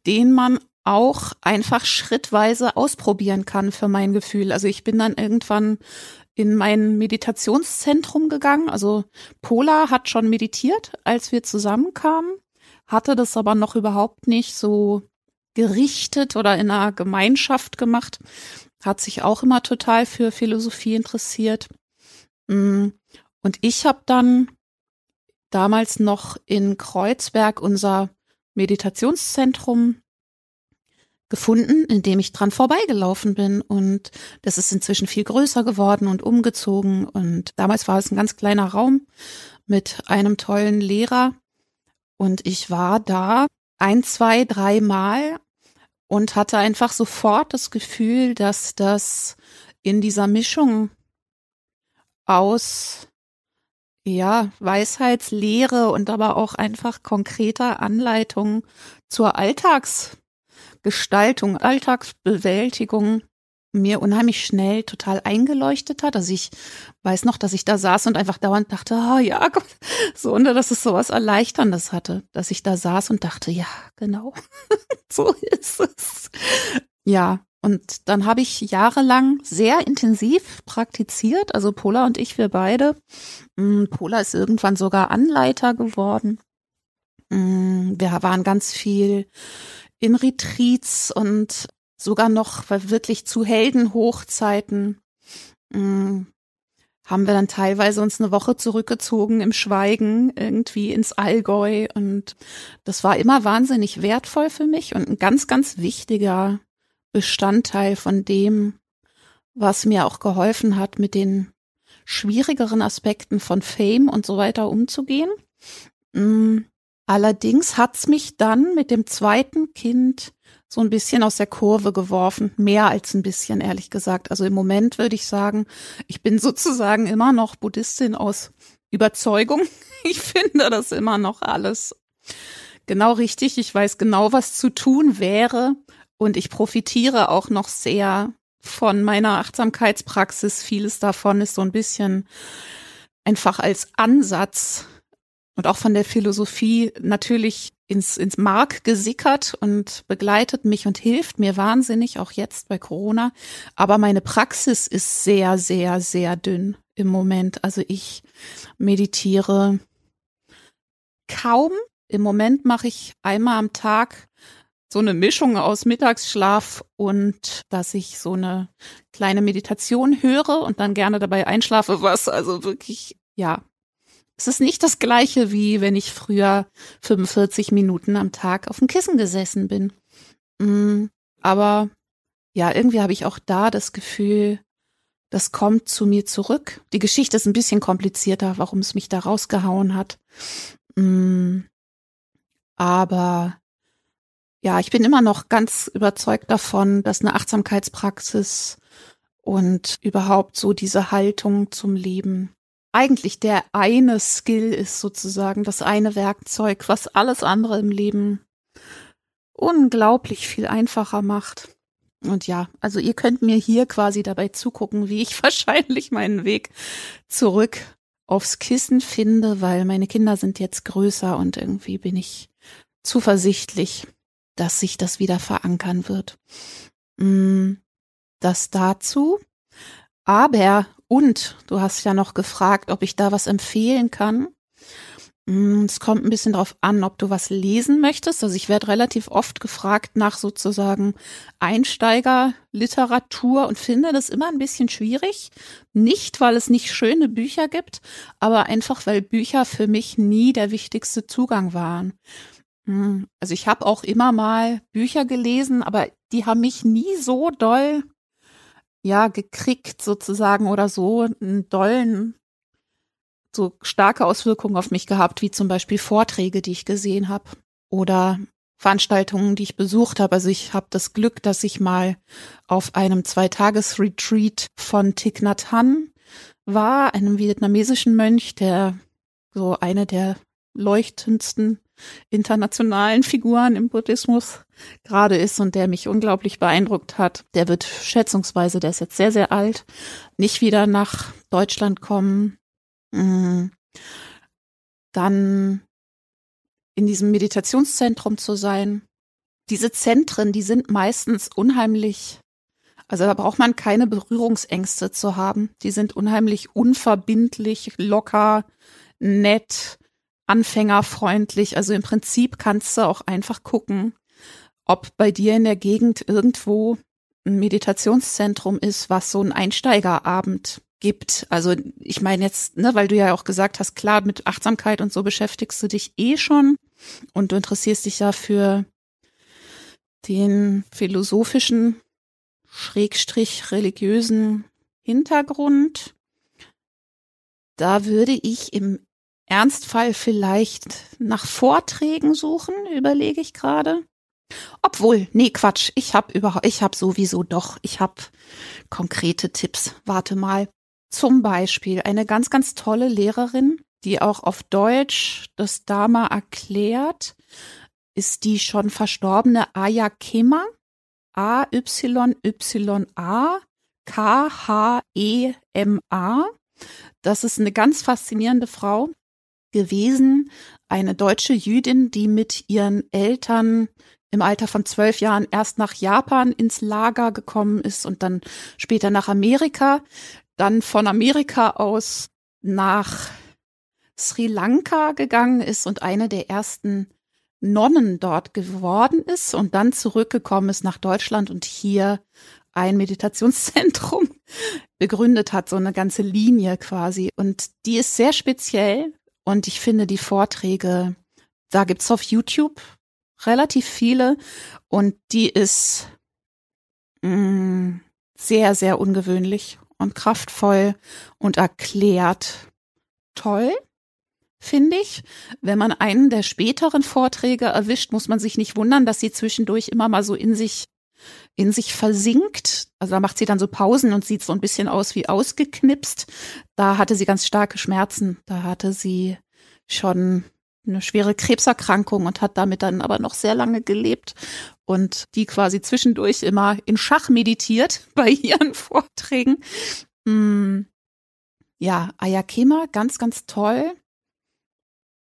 den man auch einfach schrittweise ausprobieren kann für mein Gefühl. Also ich bin dann irgendwann in mein Meditationszentrum gegangen. Also Pola hat schon meditiert, als wir zusammenkamen, hatte das aber noch überhaupt nicht so gerichtet oder in einer Gemeinschaft gemacht. Hat sich auch immer total für Philosophie interessiert. Mm. Und ich habe dann damals noch in Kreuzberg unser Meditationszentrum gefunden, in dem ich dran vorbeigelaufen bin. Und das ist inzwischen viel größer geworden und umgezogen. Und damals war es ein ganz kleiner Raum mit einem tollen Lehrer. Und ich war da ein, zwei, drei Mal und hatte einfach sofort das Gefühl, dass das in dieser Mischung aus ja, Weisheitslehre und aber auch einfach konkreter Anleitung zur Alltags Gestaltung, Alltagsbewältigung mir unheimlich schnell total eingeleuchtet hat. Also ich weiß noch, dass ich da saß und einfach dauernd dachte, oh, ja, Gott, *laughs* so und dass es sowas Erleichterndes hatte, dass ich da saß und dachte, ja, genau, *laughs* so ist es. Ja, und dann habe ich jahrelang sehr intensiv praktiziert, also Pola und ich, wir beide. Mm, Pola ist irgendwann sogar Anleiter geworden. Mm, wir waren ganz viel in Retreats und sogar noch wirklich zu Heldenhochzeiten hm, haben wir dann teilweise uns eine Woche zurückgezogen im Schweigen irgendwie ins Allgäu und das war immer wahnsinnig wertvoll für mich und ein ganz, ganz wichtiger Bestandteil von dem, was mir auch geholfen hat, mit den schwierigeren Aspekten von Fame und so weiter umzugehen. Hm, Allerdings hat's mich dann mit dem zweiten Kind so ein bisschen aus der Kurve geworfen, mehr als ein bisschen, ehrlich gesagt. Also im Moment würde ich sagen, ich bin *laughs* sozusagen immer noch Buddhistin aus Überzeugung. *laughs* Ich finde das immer noch alles genau richtig. Ich weiß genau, was zu tun wäre und ich profitiere auch noch sehr von meiner Achtsamkeitspraxis. Vieles davon ist so ein bisschen einfach als Ansatz und auch von der Philosophie natürlich ins, ins Mark gesickert und begleitet mich und hilft mir wahnsinnig, auch jetzt bei Corona. Aber meine Praxis ist sehr, sehr, sehr dünn im Moment. Also ich meditiere kaum. Im Moment mache ich einmal am Tag so eine Mischung aus Mittagsschlaf und dass ich so eine kleine Meditation höre und dann gerne dabei einschlafe, was also wirklich, ja, es ist nicht das gleiche, wie wenn ich früher 45 Minuten am Tag auf dem Kissen gesessen bin. Mm, aber ja, irgendwie habe ich auch da das Gefühl, das kommt zu mir zurück. Die Geschichte ist ein bisschen komplizierter, warum es mich da rausgehauen hat. Mm, aber ja, ich bin immer noch ganz überzeugt davon, dass eine Achtsamkeitspraxis und überhaupt so diese Haltung zum Leben eigentlich der eine Skill ist sozusagen, das eine Werkzeug, was alles andere im Leben unglaublich viel einfacher macht. Und ja, also ihr könnt mir hier quasi dabei zugucken, wie ich *laughs* wahrscheinlich meinen Weg zurück aufs Kissen finde, weil meine Kinder sind jetzt größer und irgendwie bin ich zuversichtlich, dass sich das wieder verankern wird. Mm, das dazu. Aber und du hast ja noch gefragt, ob ich da was empfehlen kann. Mm, es kommt ein bisschen darauf an, ob du was lesen möchtest. Also ich werde relativ oft gefragt nach sozusagen Einsteigerliteratur und finde das immer ein bisschen schwierig. Nicht, weil es nicht schöne Bücher gibt, aber einfach, weil Bücher für mich nie der wichtigste Zugang waren. Mm, also ich habe auch immer mal Bücher gelesen, aber die haben mich nie so doll ja, gekriegt sozusagen oder so einen dollen, so starke Auswirkungen auf mich gehabt, wie zum Beispiel Vorträge, die ich gesehen habe oder Veranstaltungen, die ich besucht habe. Also ich habe das Glück, dass ich mal auf einem Zweitages-Retreat von Thich Nhat Hanh war, einem vietnamesischen Mönch, der so eine der leuchtendsten internationalen Figuren im Buddhismus gerade ist und der mich unglaublich beeindruckt hat. Der wird schätzungsweise, der ist jetzt sehr, sehr alt, nicht wieder nach Deutschland kommen. Mm. Dann in diesem Meditationszentrum zu sein. Diese Zentren, die sind meistens unheimlich also da braucht man keine Berührungsängste zu haben. Die sind unheimlich unverbindlich, locker, nett, anfängerfreundlich. Also im Prinzip kannst du auch einfach gucken, ob bei dir in der Gegend irgendwo ein Meditationszentrum ist, was so ein Einsteigerabend gibt. Also ich meine jetzt, ne, weil du ja auch gesagt hast, klar, mit Achtsamkeit und so beschäftigst du dich eh schon und du interessierst dich ja für den philosophischen schrägstrich religiösen Hintergrund. Da würde ich im Ernstfall vielleicht nach Vorträgen suchen, überlege ich gerade. Obwohl, nee, Quatsch, ich habe überhaupt, ich habe sowieso doch, ich habe konkrete Tipps. Warte mal. Zum Beispiel eine ganz, ganz tolle Lehrerin, die auch auf Deutsch das Dharma erklärt, ist die schon verstorbene Aya Kema. A-Y-Y-A K-H-E-M-A. Das ist eine ganz faszinierende Frau gewesen, eine deutsche Jüdin, die mit ihren Eltern im Alter von zwölf Jahren erst nach Japan ins Lager gekommen ist und dann später nach Amerika, dann von Amerika aus nach Sri Lanka gegangen ist und eine der ersten Nonnen dort geworden ist und dann zurückgekommen ist nach Deutschland und hier ein Meditationszentrum *laughs* begründet hat, so eine ganze Linie quasi. Und die ist sehr speziell und ich finde die Vorträge, da gibt's auf YouTube relativ viele und die ist mh, mm, sehr, sehr ungewöhnlich und kraftvoll und erklärt toll finde ich. Wenn man einen der späteren Vorträge erwischt, muss man sich nicht wundern, dass sie zwischendurch immer mal so in sich in sich versinkt. Also da macht sie dann so Pausen und sieht so ein bisschen aus wie ausgeknipst. Da hatte sie ganz starke Schmerzen. Da hatte sie schon eine schwere Krebserkrankung und hat damit dann aber noch sehr lange gelebt und die quasi zwischendurch immer in Schach meditiert *laughs* bei ihren Vorträgen. Hm. Ja, Ayakema, ganz, ganz toll.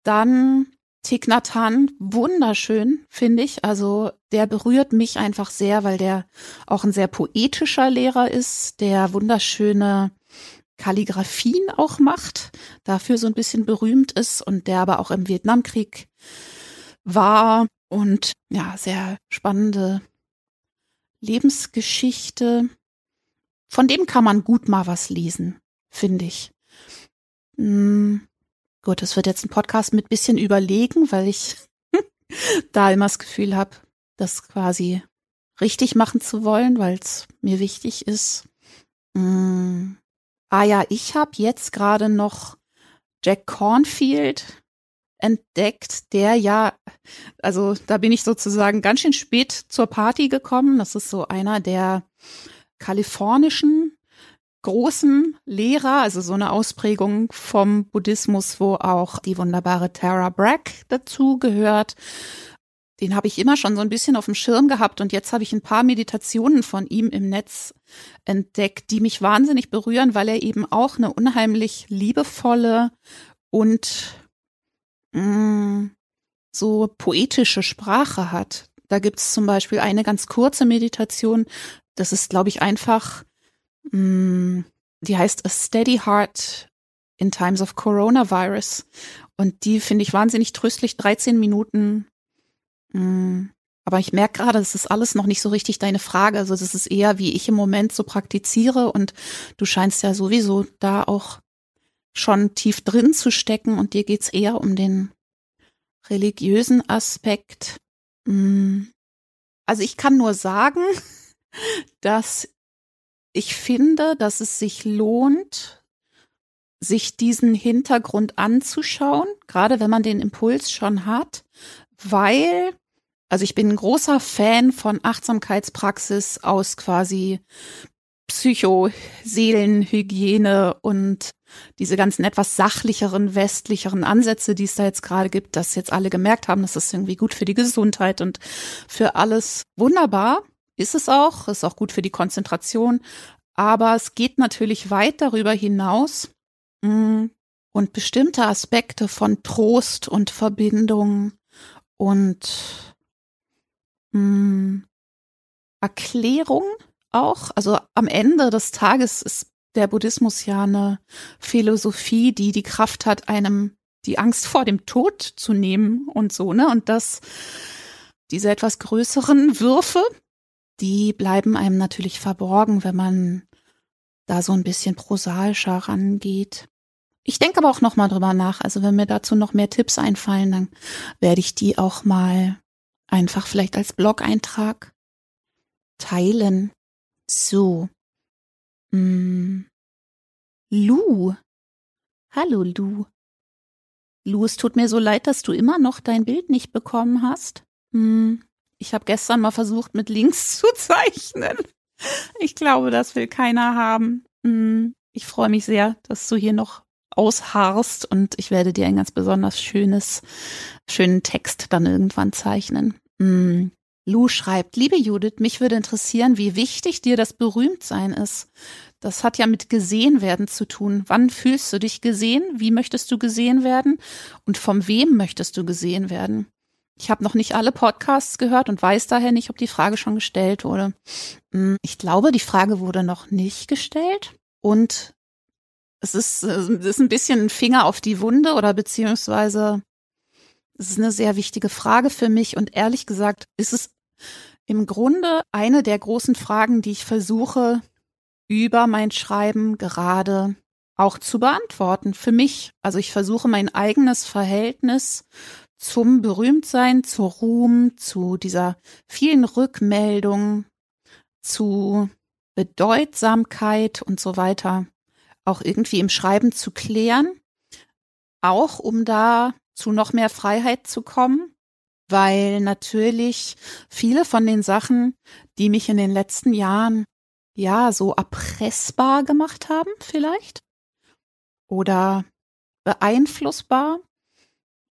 Dann Thich Nhat wunderschön, finde ich. Also der berührt mich einfach sehr, weil der auch ein sehr poetischer Lehrer ist, der wunderschöne Kalligraphien auch macht, dafür so ein bisschen berühmt ist und der aber auch im Vietnamkrieg war und ja, sehr spannende Lebensgeschichte. Von dem kann man gut mal was lesen, finde ich. Hm. Gut, das wird jetzt ein Podcast mit bisschen überlegen, weil ich *laughs* da immer das Gefühl habe, das quasi richtig machen zu wollen, weil es mir wichtig ist. Mm. Ah ja, ich habe jetzt gerade noch Jack Cornfield entdeckt, der ja, also da bin ich sozusagen ganz schön spät zur Party gekommen. Das ist so einer der kalifornischen großen Lehrer, also so eine Ausprägung vom Buddhismus, wo auch die wunderbare Tara Bragg dazu gehört. Den habe ich immer schon so ein bisschen auf dem Schirm gehabt und jetzt habe ich ein paar Meditationen von ihm im Netz entdeckt, die mich wahnsinnig berühren, weil er eben auch eine unheimlich liebevolle und mh, mm, so poetische Sprache hat. Da gibt es zum Beispiel eine ganz kurze Meditation. Das ist, glaube ich, einfach die heißt A Steady Heart in Times of Coronavirus. Und die finde ich wahnsinnig tröstlich, 13 Minuten. Mm, aber ich merke gerade, das ist alles noch nicht so richtig deine Frage. Also das ist eher, wie ich im Moment so praktiziere. Und du scheinst ja sowieso da auch schon tief drin zu stecken. Und dir geht's eher um den religiösen Aspekt. Mm. Also ich kann nur sagen, *laughs* dass ich finde, dass es sich lohnt, sich diesen Hintergrund anzuschauen, gerade wenn man den Impuls schon hat, weil, also ich bin ein großer Fan von Achtsamkeitspraxis aus quasi Psycho-Seelenhygiene und diese ganzen etwas sachlicheren, westlicheren Ansätze, die es da jetzt gerade gibt, dass jetzt alle gemerkt haben, das ist irgendwie gut für die Gesundheit und für alles wunderbar. Ist es auch, ist auch gut für die Konzentration. Aber es geht natürlich weit darüber hinaus mm, und bestimmte Aspekte von Trost und Verbindung und mh, mm, Erklärung auch. Also am Ende des Tages ist der Buddhismus ja eine Philosophie, die die Kraft hat, einem die Angst vor dem Tod zu nehmen und so, ne? Und das, diese etwas größeren Würfe, die bleiben einem natürlich verborgen, wenn man da so ein bisschen prosaischer rangeht. Ich denke aber auch noch mal drüber nach. Also wenn mir dazu noch mehr Tipps einfallen, dann werde ich die auch mal einfach vielleicht als Blog-Eintrag teilen. So. Hm. Lu. Hallo Lu. Lu, es tut mir so leid, dass du immer noch dein Bild nicht bekommen hast. Hm. Ich habe gestern mal versucht, mit links *laughs* zu zeichnen. Ich glaube, das will keiner haben. Hm. Ich freue mich sehr, dass du hier noch ausharrst und ich werde dir ein ganz besonders schönes, schönen Text dann irgendwann zeichnen. Hm. Lou schreibt, liebe Judith, mich würde interessieren, wie wichtig dir das Berühmtsein ist. Das hat ja mit gesehen werden zu tun. Wann fühlst du dich gesehen? Wie möchtest du gesehen werden? Und von wem möchtest du gesehen werden? Ich habe noch nicht alle Podcasts gehört und weiß daher nicht, ob die Frage schon gestellt wurde. Hm, ich glaube, die Frage wurde noch nicht gestellt. Und es ist, es ist ein bisschen ein Finger auf die Wunde oder beziehungsweise es ist eine sehr wichtige Frage für mich. Und ehrlich gesagt ist es im Grunde eine der großen Fragen, die ich versuche über mein Schreiben gerade auch zu beantworten. Für mich, also ich versuche mein eigenes Verhältnis zum Berühmtsein, zu Ruhm, zu dieser vielen Rückmeldung, zu Bedeutsamkeit und so weiter auch irgendwie im Schreiben zu klären, auch um da zu noch mehr Freiheit zu kommen weil natürlich viele von den Sachen, die mich in den letzten Jahren ja so erpressbar gemacht haben, vielleicht oder beeinflussbar,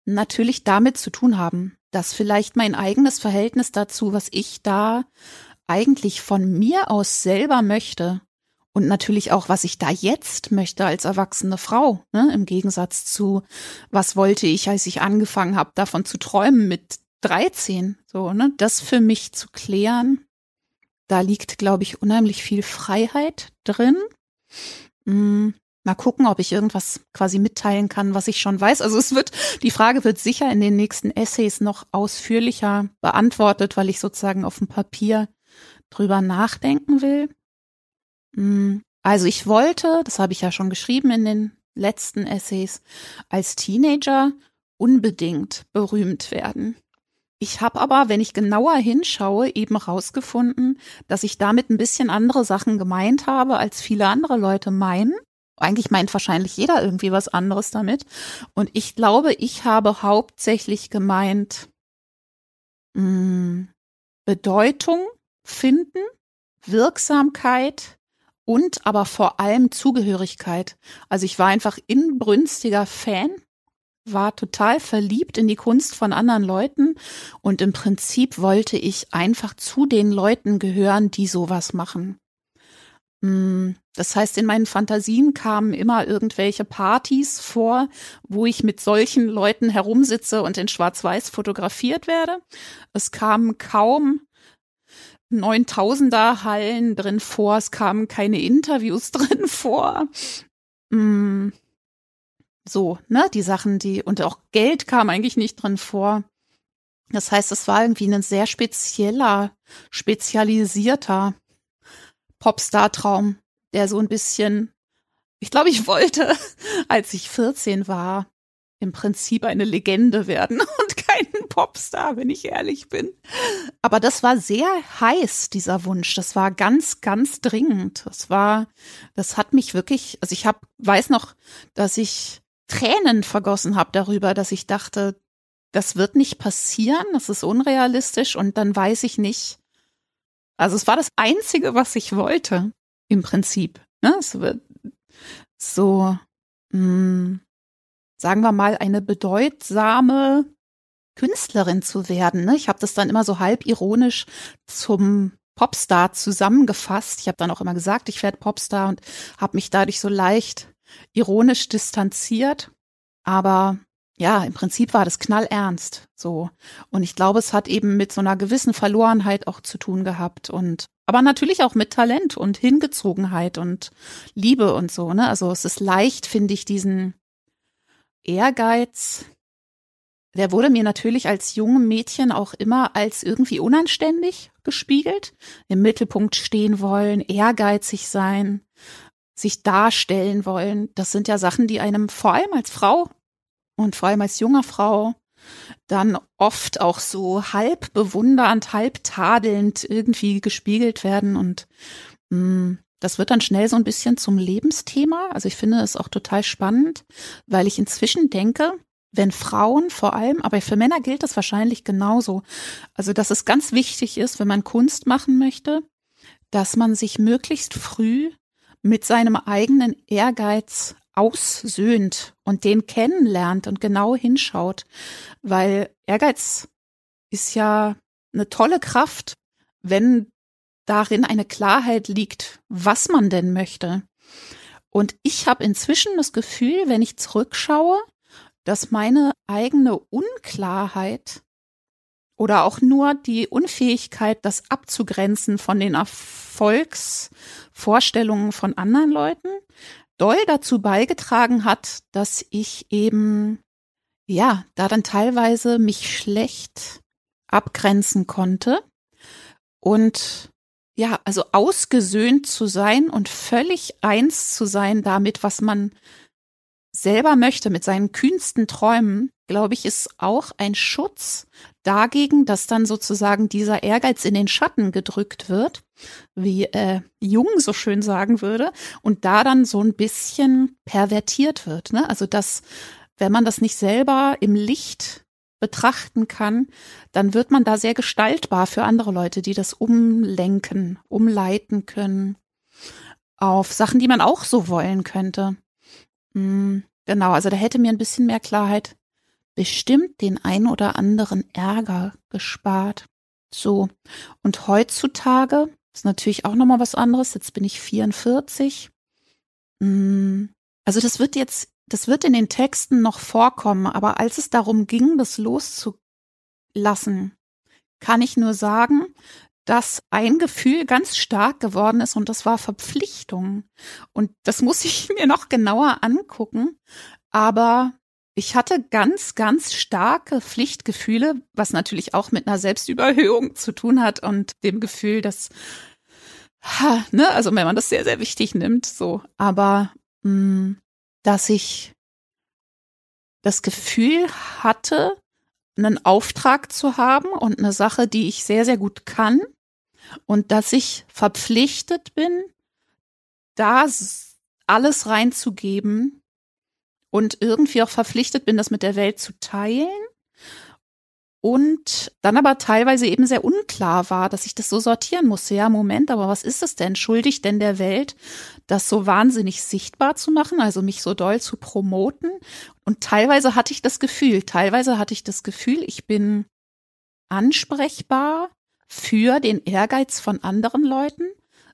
natürlich damit zu tun haben, dass vielleicht mein eigenes Verhältnis dazu, was ich da eigentlich von mir aus selber möchte, und natürlich auch, was ich da jetzt möchte als erwachsene Frau, ne? im Gegensatz zu, was wollte ich, als ich angefangen habe, davon zu träumen mit 13, so, ne? Das für mich zu klären, da liegt, glaube ich, unheimlich viel Freiheit drin. Hm, mal gucken, ob ich irgendwas quasi mitteilen kann, was ich schon weiß. Also es wird, die Frage wird sicher in den nächsten Essays noch ausführlicher beantwortet, weil ich sozusagen auf dem Papier drüber nachdenken will. Mm, also ich wollte, das habe ich ja schon geschrieben in den letzten Essays, als Teenager unbedingt berühmt werden. Ich habe aber, wenn ich genauer hinschaue, eben rausgefunden, dass ich damit ein bisschen andere Sachen gemeint habe, als viele andere Leute meinen. Eigentlich meint wahrscheinlich jeder irgendwie was anderes damit. Und ich glaube, ich habe hauptsächlich gemeint, mh, mm, Bedeutung finden, Wirksamkeit, und aber vor allem Zugehörigkeit. Also ich war einfach inbrünstiger Fan, war total verliebt in die Kunst von anderen Leuten und im Prinzip wollte ich einfach zu den Leuten gehören, die sowas machen. Hm, das heißt, in meinen Fantasien kamen immer irgendwelche Partys vor, wo ich mit solchen Leuten herumsitze und in Schwarz-Weiß fotografiert werde. Es kamen kaum 9000er Hallen drin vor, es kamen keine Interviews *laughs* drin vor. Mm. So, ne, die Sachen, die, und auch Geld kam eigentlich nicht drin vor. Das heißt, es war irgendwie ein sehr spezieller, spezialisierter Popstar-Traum, der so ein bisschen, ich glaube, ich wollte, *laughs* als ich 14 war, im Prinzip eine Legende werden *laughs* und kein Popstar, wenn ich ehrlich bin. Aber das war sehr heiß, dieser Wunsch. Das war ganz, ganz dringend. Das war, das hat mich wirklich, also ich habe, weiß noch, dass ich Tränen vergossen habe darüber, dass ich dachte, das wird nicht passieren, das ist unrealistisch und dann weiß ich nicht. Also es war das Einzige, was ich wollte. im Prinzip. Ne? Es wird so, mh, hm, sagen wir mal, eine bedeutsame Künstlerin zu werden. Ne? Ich habe das dann immer so halb ironisch zum Popstar zusammengefasst. Ich habe dann auch immer gesagt, ich werde Popstar und habe mich dadurch so leicht ironisch distanziert. Aber ja, im Prinzip war das knallernst so. Und ich glaube, es hat eben mit so einer gewissen Verlorenheit auch zu tun gehabt und aber natürlich auch mit Talent und Hingezogenheit und Liebe und so, ne? Also es ist leicht, finde ich, diesen Ehrgeiz der wurde mir natürlich als jungem Mädchen auch immer als irgendwie unanständig gespiegelt. Im Mittelpunkt stehen wollen, ehrgeizig sein, sich darstellen wollen. Das sind ja Sachen, die einem vor allem als Frau und vor allem als junger Frau dann oft auch so halb bewundernd, halb tadelnd irgendwie gespiegelt werden und mh, mm, das wird dann schnell so ein bisschen zum Lebensthema. Also ich finde es auch total spannend, weil ich inzwischen denke, wenn Frauen vor allem, aber für Männer gilt das wahrscheinlich genauso. Also, dass es ganz wichtig ist, wenn man Kunst machen möchte, dass man sich möglichst früh mit seinem eigenen Ehrgeiz aussöhnt und den kennenlernt und genau hinschaut, weil Ehrgeiz ist ja eine tolle Kraft, wenn darin eine Klarheit liegt, was man denn möchte. Und ich habe inzwischen das Gefühl, wenn ich zurückschaue, dass meine eigene Unklarheit oder auch nur die Unfähigkeit, das abzugrenzen von den Erfolgsvorstellungen von anderen Leuten, doll dazu beigetragen hat, dass ich eben, ja, da dann teilweise mich schlecht abgrenzen konnte. Und ja, also ausgesöhnt zu sein und völlig eins zu sein damit, was man selber möchte mit seinen kühnsten Träumen, glaube ich, ist auch ein Schutz dagegen, dass dann sozusagen dieser Ehrgeiz in den Schatten gedrückt wird, wie äh, Jung so schön sagen würde, und da dann so ein bisschen pervertiert wird. Ne? Also dass, wenn man das nicht selber im Licht betrachten kann, dann wird man da sehr gestaltbar für andere Leute, die das umlenken, umleiten können auf Sachen, die man auch so wollen könnte. Mm, genau, also da hätte mir ein bisschen mehr Klarheit bestimmt den ein oder anderen Ärger gespart. So. Und heutzutage ist natürlich auch nochmal was anderes. Jetzt bin ich 44. Mm, also das wird jetzt, das wird in den Texten noch vorkommen, aber als es darum ging, das loszulassen, kann ich nur sagen, dass ein Gefühl ganz stark geworden ist und das war Verpflichtung. Und das muss ich *laughs* mir noch genauer angucken. Aber ich hatte ganz, ganz starke Pflichtgefühle, was natürlich auch mit einer Selbstüberhöhung zu tun hat und dem Gefühl, dass, ha, ne, also wenn man das sehr, sehr wichtig nimmt, so, aber mh, mm, dass ich das Gefühl hatte, einen Auftrag zu haben und eine Sache, die ich sehr, sehr gut kann und dass ich verpflichtet bin, da alles reinzugeben und irgendwie auch verpflichtet bin, das mit der Welt zu teilen. Und dann aber teilweise eben sehr unklar war, dass ich das so sortieren musste. Ja, Moment, aber was ist es denn? Schuldig denn der Welt, das so wahnsinnig sichtbar zu machen, also mich so doll zu promoten? Und teilweise hatte ich das Gefühl, teilweise hatte ich das Gefühl, ich bin ansprechbar für den Ehrgeiz von anderen Leuten,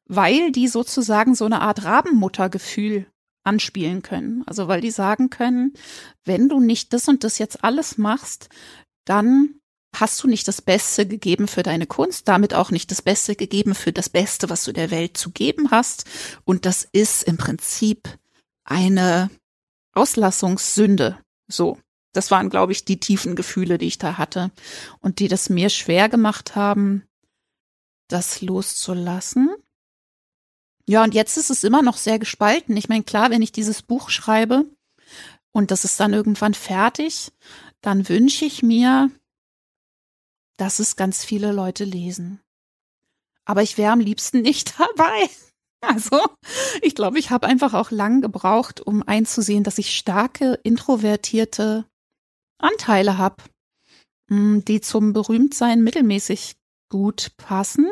weil die sozusagen so eine Art Rabenmuttergefühl anspielen können. Also weil die sagen können, wenn du nicht das und das jetzt alles machst, dann hast du nicht das Beste gegeben für deine Kunst, damit auch nicht das Beste gegeben für das Beste, was du der Welt zu geben hast. Und das ist im Prinzip eine Auslassungssünde. So. Das waren, glaube ich, die tiefen Gefühle, die ich da hatte und die das mir schwer gemacht haben, das loszulassen. Ja, und jetzt ist es immer noch sehr gespalten. Ich meine, klar, wenn ich dieses Buch schreibe und das ist dann irgendwann fertig, dann wünsche ich mir, dass es ganz viele Leute lesen. Aber ich wäre am liebsten nicht *laughs* dabei. Also, ich glaube, ich habe einfach auch lang gebraucht, um einzusehen, dass ich starke, introvertierte Anteile habe, hm, die zum Berühmtsein mittelmäßig gut passen.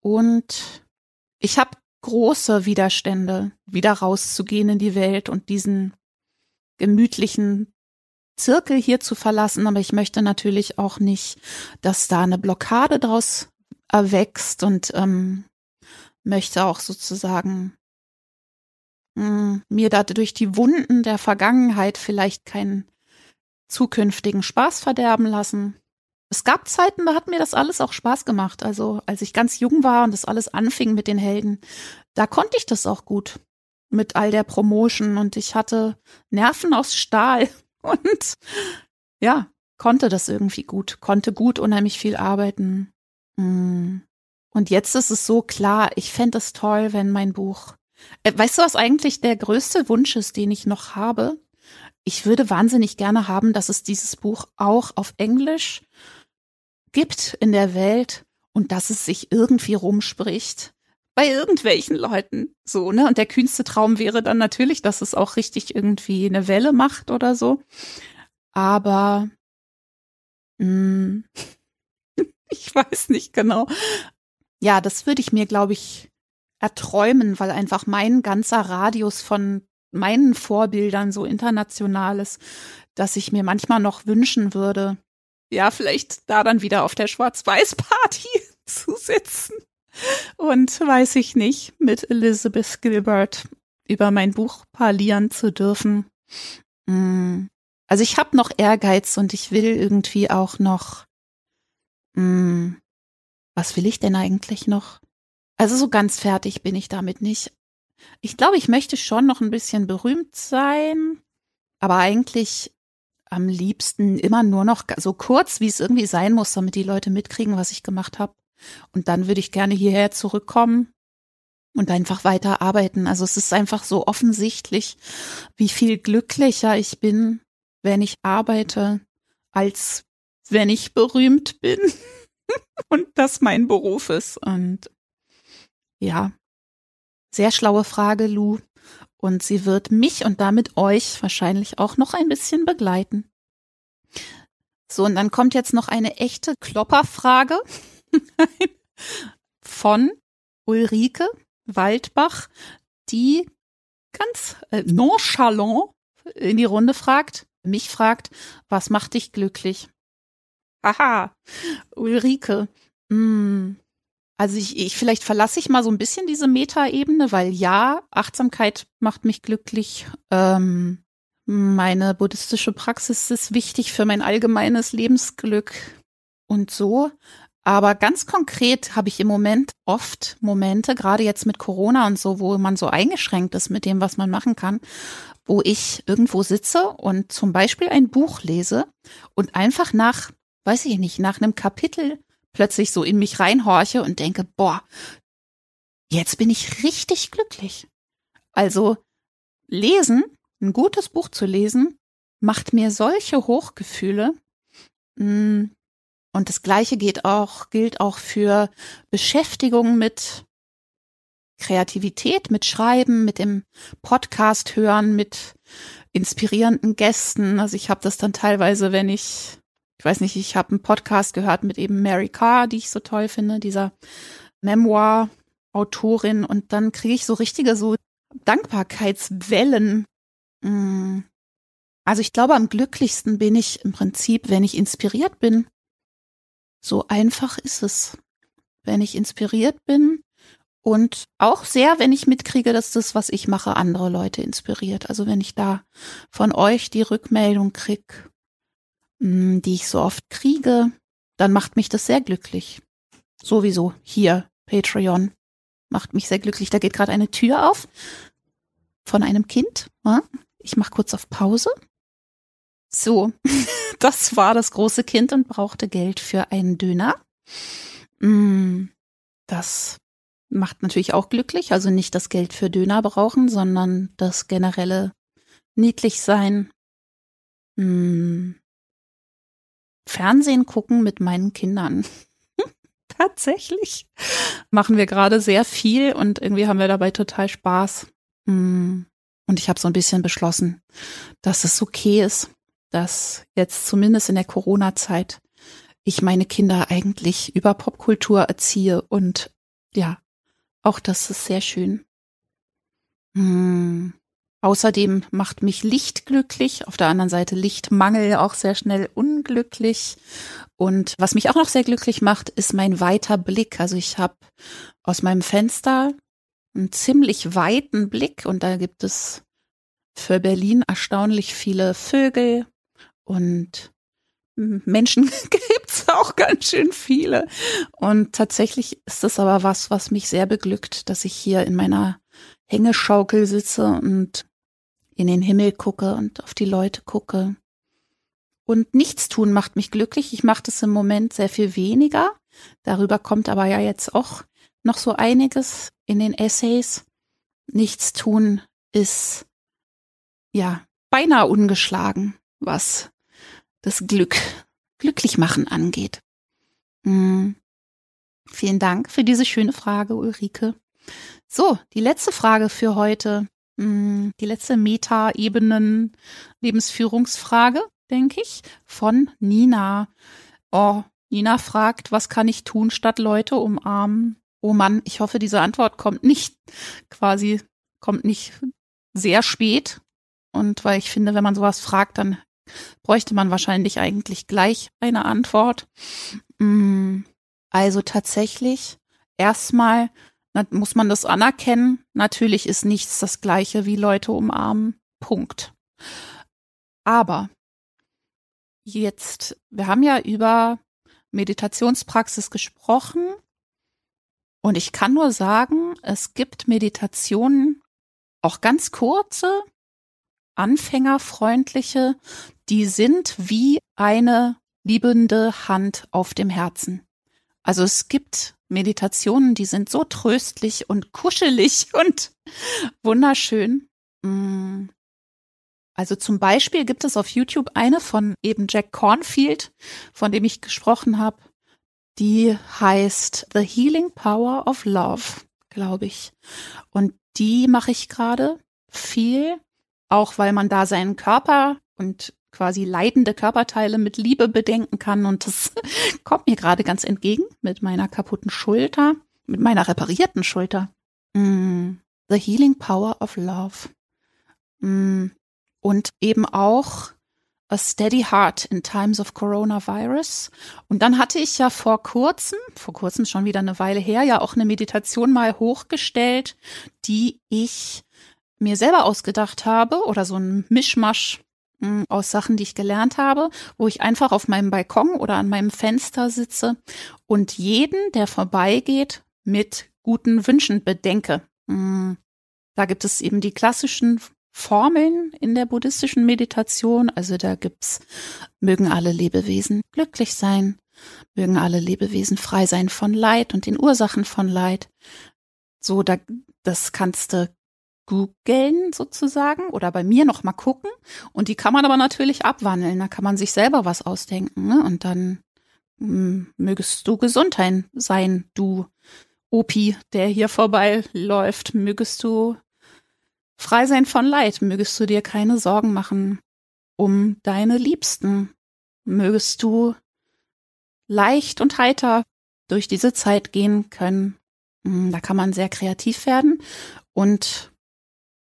Und ich habe große Widerstände, wieder rauszugehen in die Welt und diesen gemütlichen Zirkel hier zu verlassen. Aber ich möchte natürlich auch nicht, dass da eine Blockade draus erwächst und ähm, möchte auch sozusagen mh, hm, mir da durch die Wunden der Vergangenheit vielleicht keinen zukünftigen Spaß verderben lassen. Es gab Zeiten, da hat mir das alles auch Spaß gemacht. Also als ich ganz jung war und das alles anfing mit den Helden, da konnte ich das auch gut mit all der Promotion und ich hatte Nerven aus Stahl *laughs* und ja, konnte das irgendwie gut, konnte gut unheimlich viel arbeiten. Mm. Und jetzt ist es so klar, ich fände es toll, wenn mein Buch. Äh, weißt du, was eigentlich der größte Wunsch ist, den ich noch habe? Ich würde wahnsinnig gerne haben, dass es dieses Buch auch auf Englisch gibt in der Welt und dass es sich irgendwie rumspricht bei irgendwelchen Leuten so, ne? Und der kühnste Traum wäre dann natürlich, dass es auch richtig irgendwie eine Welle macht oder so. Aber mh, mm, *laughs* ich weiß nicht genau. Ja, das würde ich mir, glaube ich, erträumen, weil einfach mein ganzer Radius von meinen Vorbildern so international ist, dass ich mir manchmal noch wünschen würde, ja, vielleicht da dann wieder auf der Schwarz-Weiß-Party *laughs* zu sitzen und weiß ich nicht, mit Elizabeth Gilbert über mein Buch parlieren zu dürfen. Mm. Also ich habe noch Ehrgeiz und ich will irgendwie auch noch. Mm, was will ich denn eigentlich noch? Also so ganz fertig bin ich damit nicht. Ich glaube, ich möchte schon noch ein bisschen berühmt sein, aber eigentlich am liebsten immer nur noch so kurz, wie es irgendwie sein muss, damit die Leute mitkriegen, was ich gemacht habe. Und dann würde ich gerne hierher zurückkommen und einfach weiter arbeiten. Also es ist einfach so offensichtlich, wie viel glücklicher ich bin, wenn ich arbeite, als wenn ich berühmt bin *laughs* und das mein Beruf ist. Und ja, sehr schlaue Frage, Lou. Und sie wird mich und damit euch wahrscheinlich auch noch ein bisschen begleiten. So, und dann kommt jetzt noch eine echte Klopperfrage. *laughs* von Ulrike Waldbach, die ganz äh, nonchalant in die Runde fragt, mich fragt, was macht dich glücklich? Haha, Ulrike, mh, hm, also ich, ich vielleicht verlasse ich mal so ein bisschen diese Metaebene, weil ja, Achtsamkeit macht mich glücklich. Ähm, meine buddhistische Praxis ist wichtig für mein allgemeines Lebensglück und so. Aber ganz konkret habe ich im Moment oft Momente, gerade jetzt mit Corona und so, wo man so eingeschränkt ist mit dem, was man machen kann, wo ich irgendwo sitze und zum Beispiel ein Buch lese und einfach nach, weiß ich nicht, nach einem Kapitel plötzlich so in mich reinhorche und denke, boah, jetzt bin ich richtig glücklich. Also lesen, ein gutes Buch zu lesen, macht mir solche Hochgefühle. Mm, und das Gleiche geht auch, gilt auch für Beschäftigung mit Kreativität, mit Schreiben, mit dem Podcast hören, mit inspirierenden Gästen. Also ich habe das dann teilweise, wenn ich weiß nicht, ich habe einen Podcast gehört mit eben Mary Carr, die ich so toll finde, dieser Memoir-Autorin. Und dann kriege ich so richtige so Dankbarkeitswellen. Mm. Also ich glaube, am glücklichsten bin ich im Prinzip, wenn ich inspiriert bin so einfach ist es, wenn ich inspiriert bin und auch sehr, wenn ich mitkriege, dass das, was ich mache, andere Leute inspiriert. Also wenn ich da von euch die Rückmeldung krieg, die ich so oft kriege, dann macht mich das sehr glücklich. Sowieso hier, Patreon, macht mich sehr glücklich. Da geht gerade eine Tür auf von einem Kind. Ich mache kurz auf Pause. So, *laughs* das war das große Kind und brauchte Geld für einen Döner. Mm, das macht natürlich auch glücklich, also nicht das Geld für Döner brauchen, sondern das generelle niedlich sein. Mm, Fernsehen gucken mit meinen Kindern. *laughs* Tatsächlich machen wir gerade sehr viel und irgendwie haben wir dabei total Spaß. Mm, und ich habe so ein bisschen beschlossen, dass es okay ist, dass jetzt zumindest in der Corona-Zeit ich meine Kinder eigentlich über Popkultur erziehe und ja, Auch das ist sehr schön. Hm. Außerdem macht mich Licht glücklich, auf der anderen Seite Lichtmangel auch sehr schnell unglücklich. Und was mich auch noch sehr glücklich macht, ist mein weiter Blick. Also ich habe aus meinem Fenster einen ziemlich weiten Blick und da gibt es für Berlin erstaunlich viele Vögel und Menschen *laughs* gibt's auch ganz schön viele. Und tatsächlich ist das aber was, was mich sehr beglückt, dass ich hier in meiner Hängeschaukel sitze und in den Himmel gucke und auf die Leute gucke. Und nichts tun macht mich glücklich. Ich mache das im Moment sehr viel weniger. Darüber kommt aber ja jetzt auch noch so einiges in den Essays. Nichts tun ist ja beinahe ungeschlagen, was das Glück, glücklich machen angeht. Hm. Vielen Dank für diese schöne Frage, Ulrike. So, die letzte Frage für heute. Hm, die letzte Meta-Ebenen Lebensführungsfrage, denke ich, von Nina. Oh, Nina fragt, was kann ich tun, statt Leute umarmen? Oh Mann, ich hoffe, diese Antwort kommt nicht quasi, kommt nicht sehr spät. Und weil ich finde, wenn man sowas fragt, dann bräuchte man wahrscheinlich eigentlich gleich eine Antwort. Hm, also tatsächlich, erstmal muss man das anerkennen. Natürlich ist nichts das gleiche wie Leute umarmen. Punkt. Aber jetzt, wir haben ja über Meditationspraxis gesprochen und ich kann nur sagen, es gibt Meditationen, auch ganz kurze, anfängerfreundliche, die sind wie eine liebende Hand auf dem Herzen. Also es gibt Meditationen, die sind so tröstlich und kuschelig *laughs* und wunderschön. Mm. Also zum Beispiel gibt es auf YouTube eine von eben Jack Cornfield, von dem ich gesprochen habe. Die heißt The Healing Power of Love, glaube ich. Und die mache ich gerade viel, auch weil man da seinen Körper und quasi leidende Körperteile mit Liebe bedenken kann. Und das *laughs* kommt mir gerade ganz entgegen mit meiner kaputten Schulter, mit meiner reparierten Schulter. Mm, the Healing Power of Love. Mm, und eben auch A Steady Heart in Times of Coronavirus. Und dann hatte ich ja vor kurzem, vor kurzem schon wieder eine Weile her, ja auch eine Meditation mal hochgestellt, die ich mir selber ausgedacht habe oder so ein Mischmasch hm, aus Sachen, die ich gelernt habe, wo ich einfach auf meinem Balkon oder an meinem Fenster sitze und jeden, der vorbeigeht, mit guten Wünschen bedenke. Hm, da gibt es eben die klassischen Formeln in der buddhistischen Meditation. Also da gibt's, mögen alle Lebewesen glücklich sein, mögen alle Lebewesen frei sein von Leid und den Ursachen von Leid. So, da, das kannst du googeln sozusagen oder bei mir noch mal gucken. Und die kann man aber natürlich abwandeln. Da kann man sich selber was ausdenken. Ne? Und dann hm, mögest du gesund sein, du Opi, der hier vorbeiläuft. Mögest du frei sein von Leid. Mögest du dir keine Sorgen machen um deine Liebsten. Mögest du leicht und heiter durch diese Zeit gehen können. Hm, da kann man sehr kreativ werden und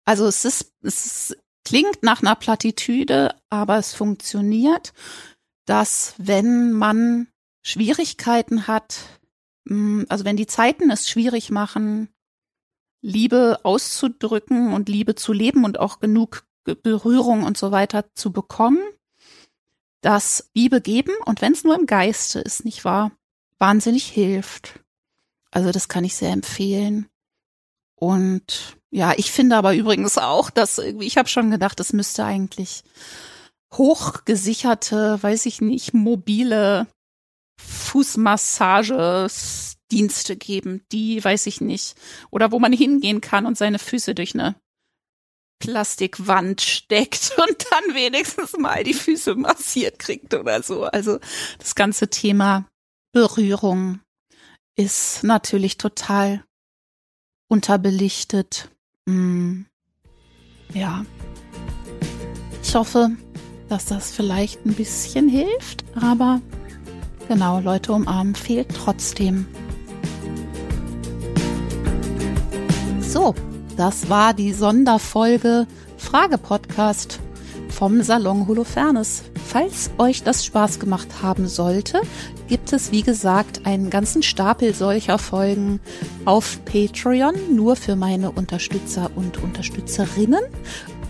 also es ist, es klingt nach einer Plattitüde, aber es funktioniert, dass wenn man Schwierigkeiten hat, mm, also wenn die Zeiten es schwierig machen, Liebe auszudrücken und Liebe zu leben und auch genug Berührung und so weiter zu bekommen, dass Liebe geben und wenn es nur im Geiste ist, nicht wahr, wahnsinnig hilft. Also das kann ich sehr empfehlen. Und ja, ich finde aber übrigens auch, dass irgendwie, ich habe schon gedacht, es müsste eigentlich hochgesicherte, weiß ich nicht, mobile Fußmassagedienste geben, die weiß ich nicht. Oder wo man hingehen kann und seine Füße durch eine Plastikwand steckt *laughs* und dann wenigstens mal die Füße massiert kriegt oder so. Also das ganze Thema Berührung ist natürlich total unterbelichtet. Mm. Ja. Ich hoffe, dass das vielleicht ein bisschen hilft, aber genau, Leute umarmen fehlt trotzdem. So, das war die Sonderfolge Frage-Podcast vom Salon Holofernes. Falls euch das Spaß gemacht haben sollte, gibt es wie gesagt einen ganzen Stapel solcher Folgen auf Patreon, nur für meine Unterstützer und Unterstützerinnen.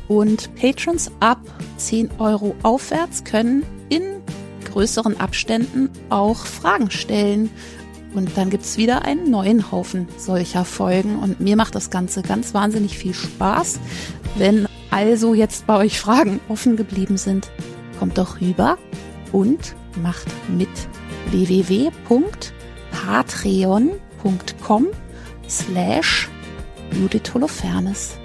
Und Patrons ab 10 Euro aufwärts können in größeren Abständen auch Fragen stellen. Und dann gibt's wieder einen neuen Haufen solcher Folgen. Und mir macht das Ganze ganz wahnsinnig viel Spaß. Wenn also jetzt bei euch Fragen offen geblieben sind, kommt doch rüber und macht mit www.patreon.com slash Judith Holofernes.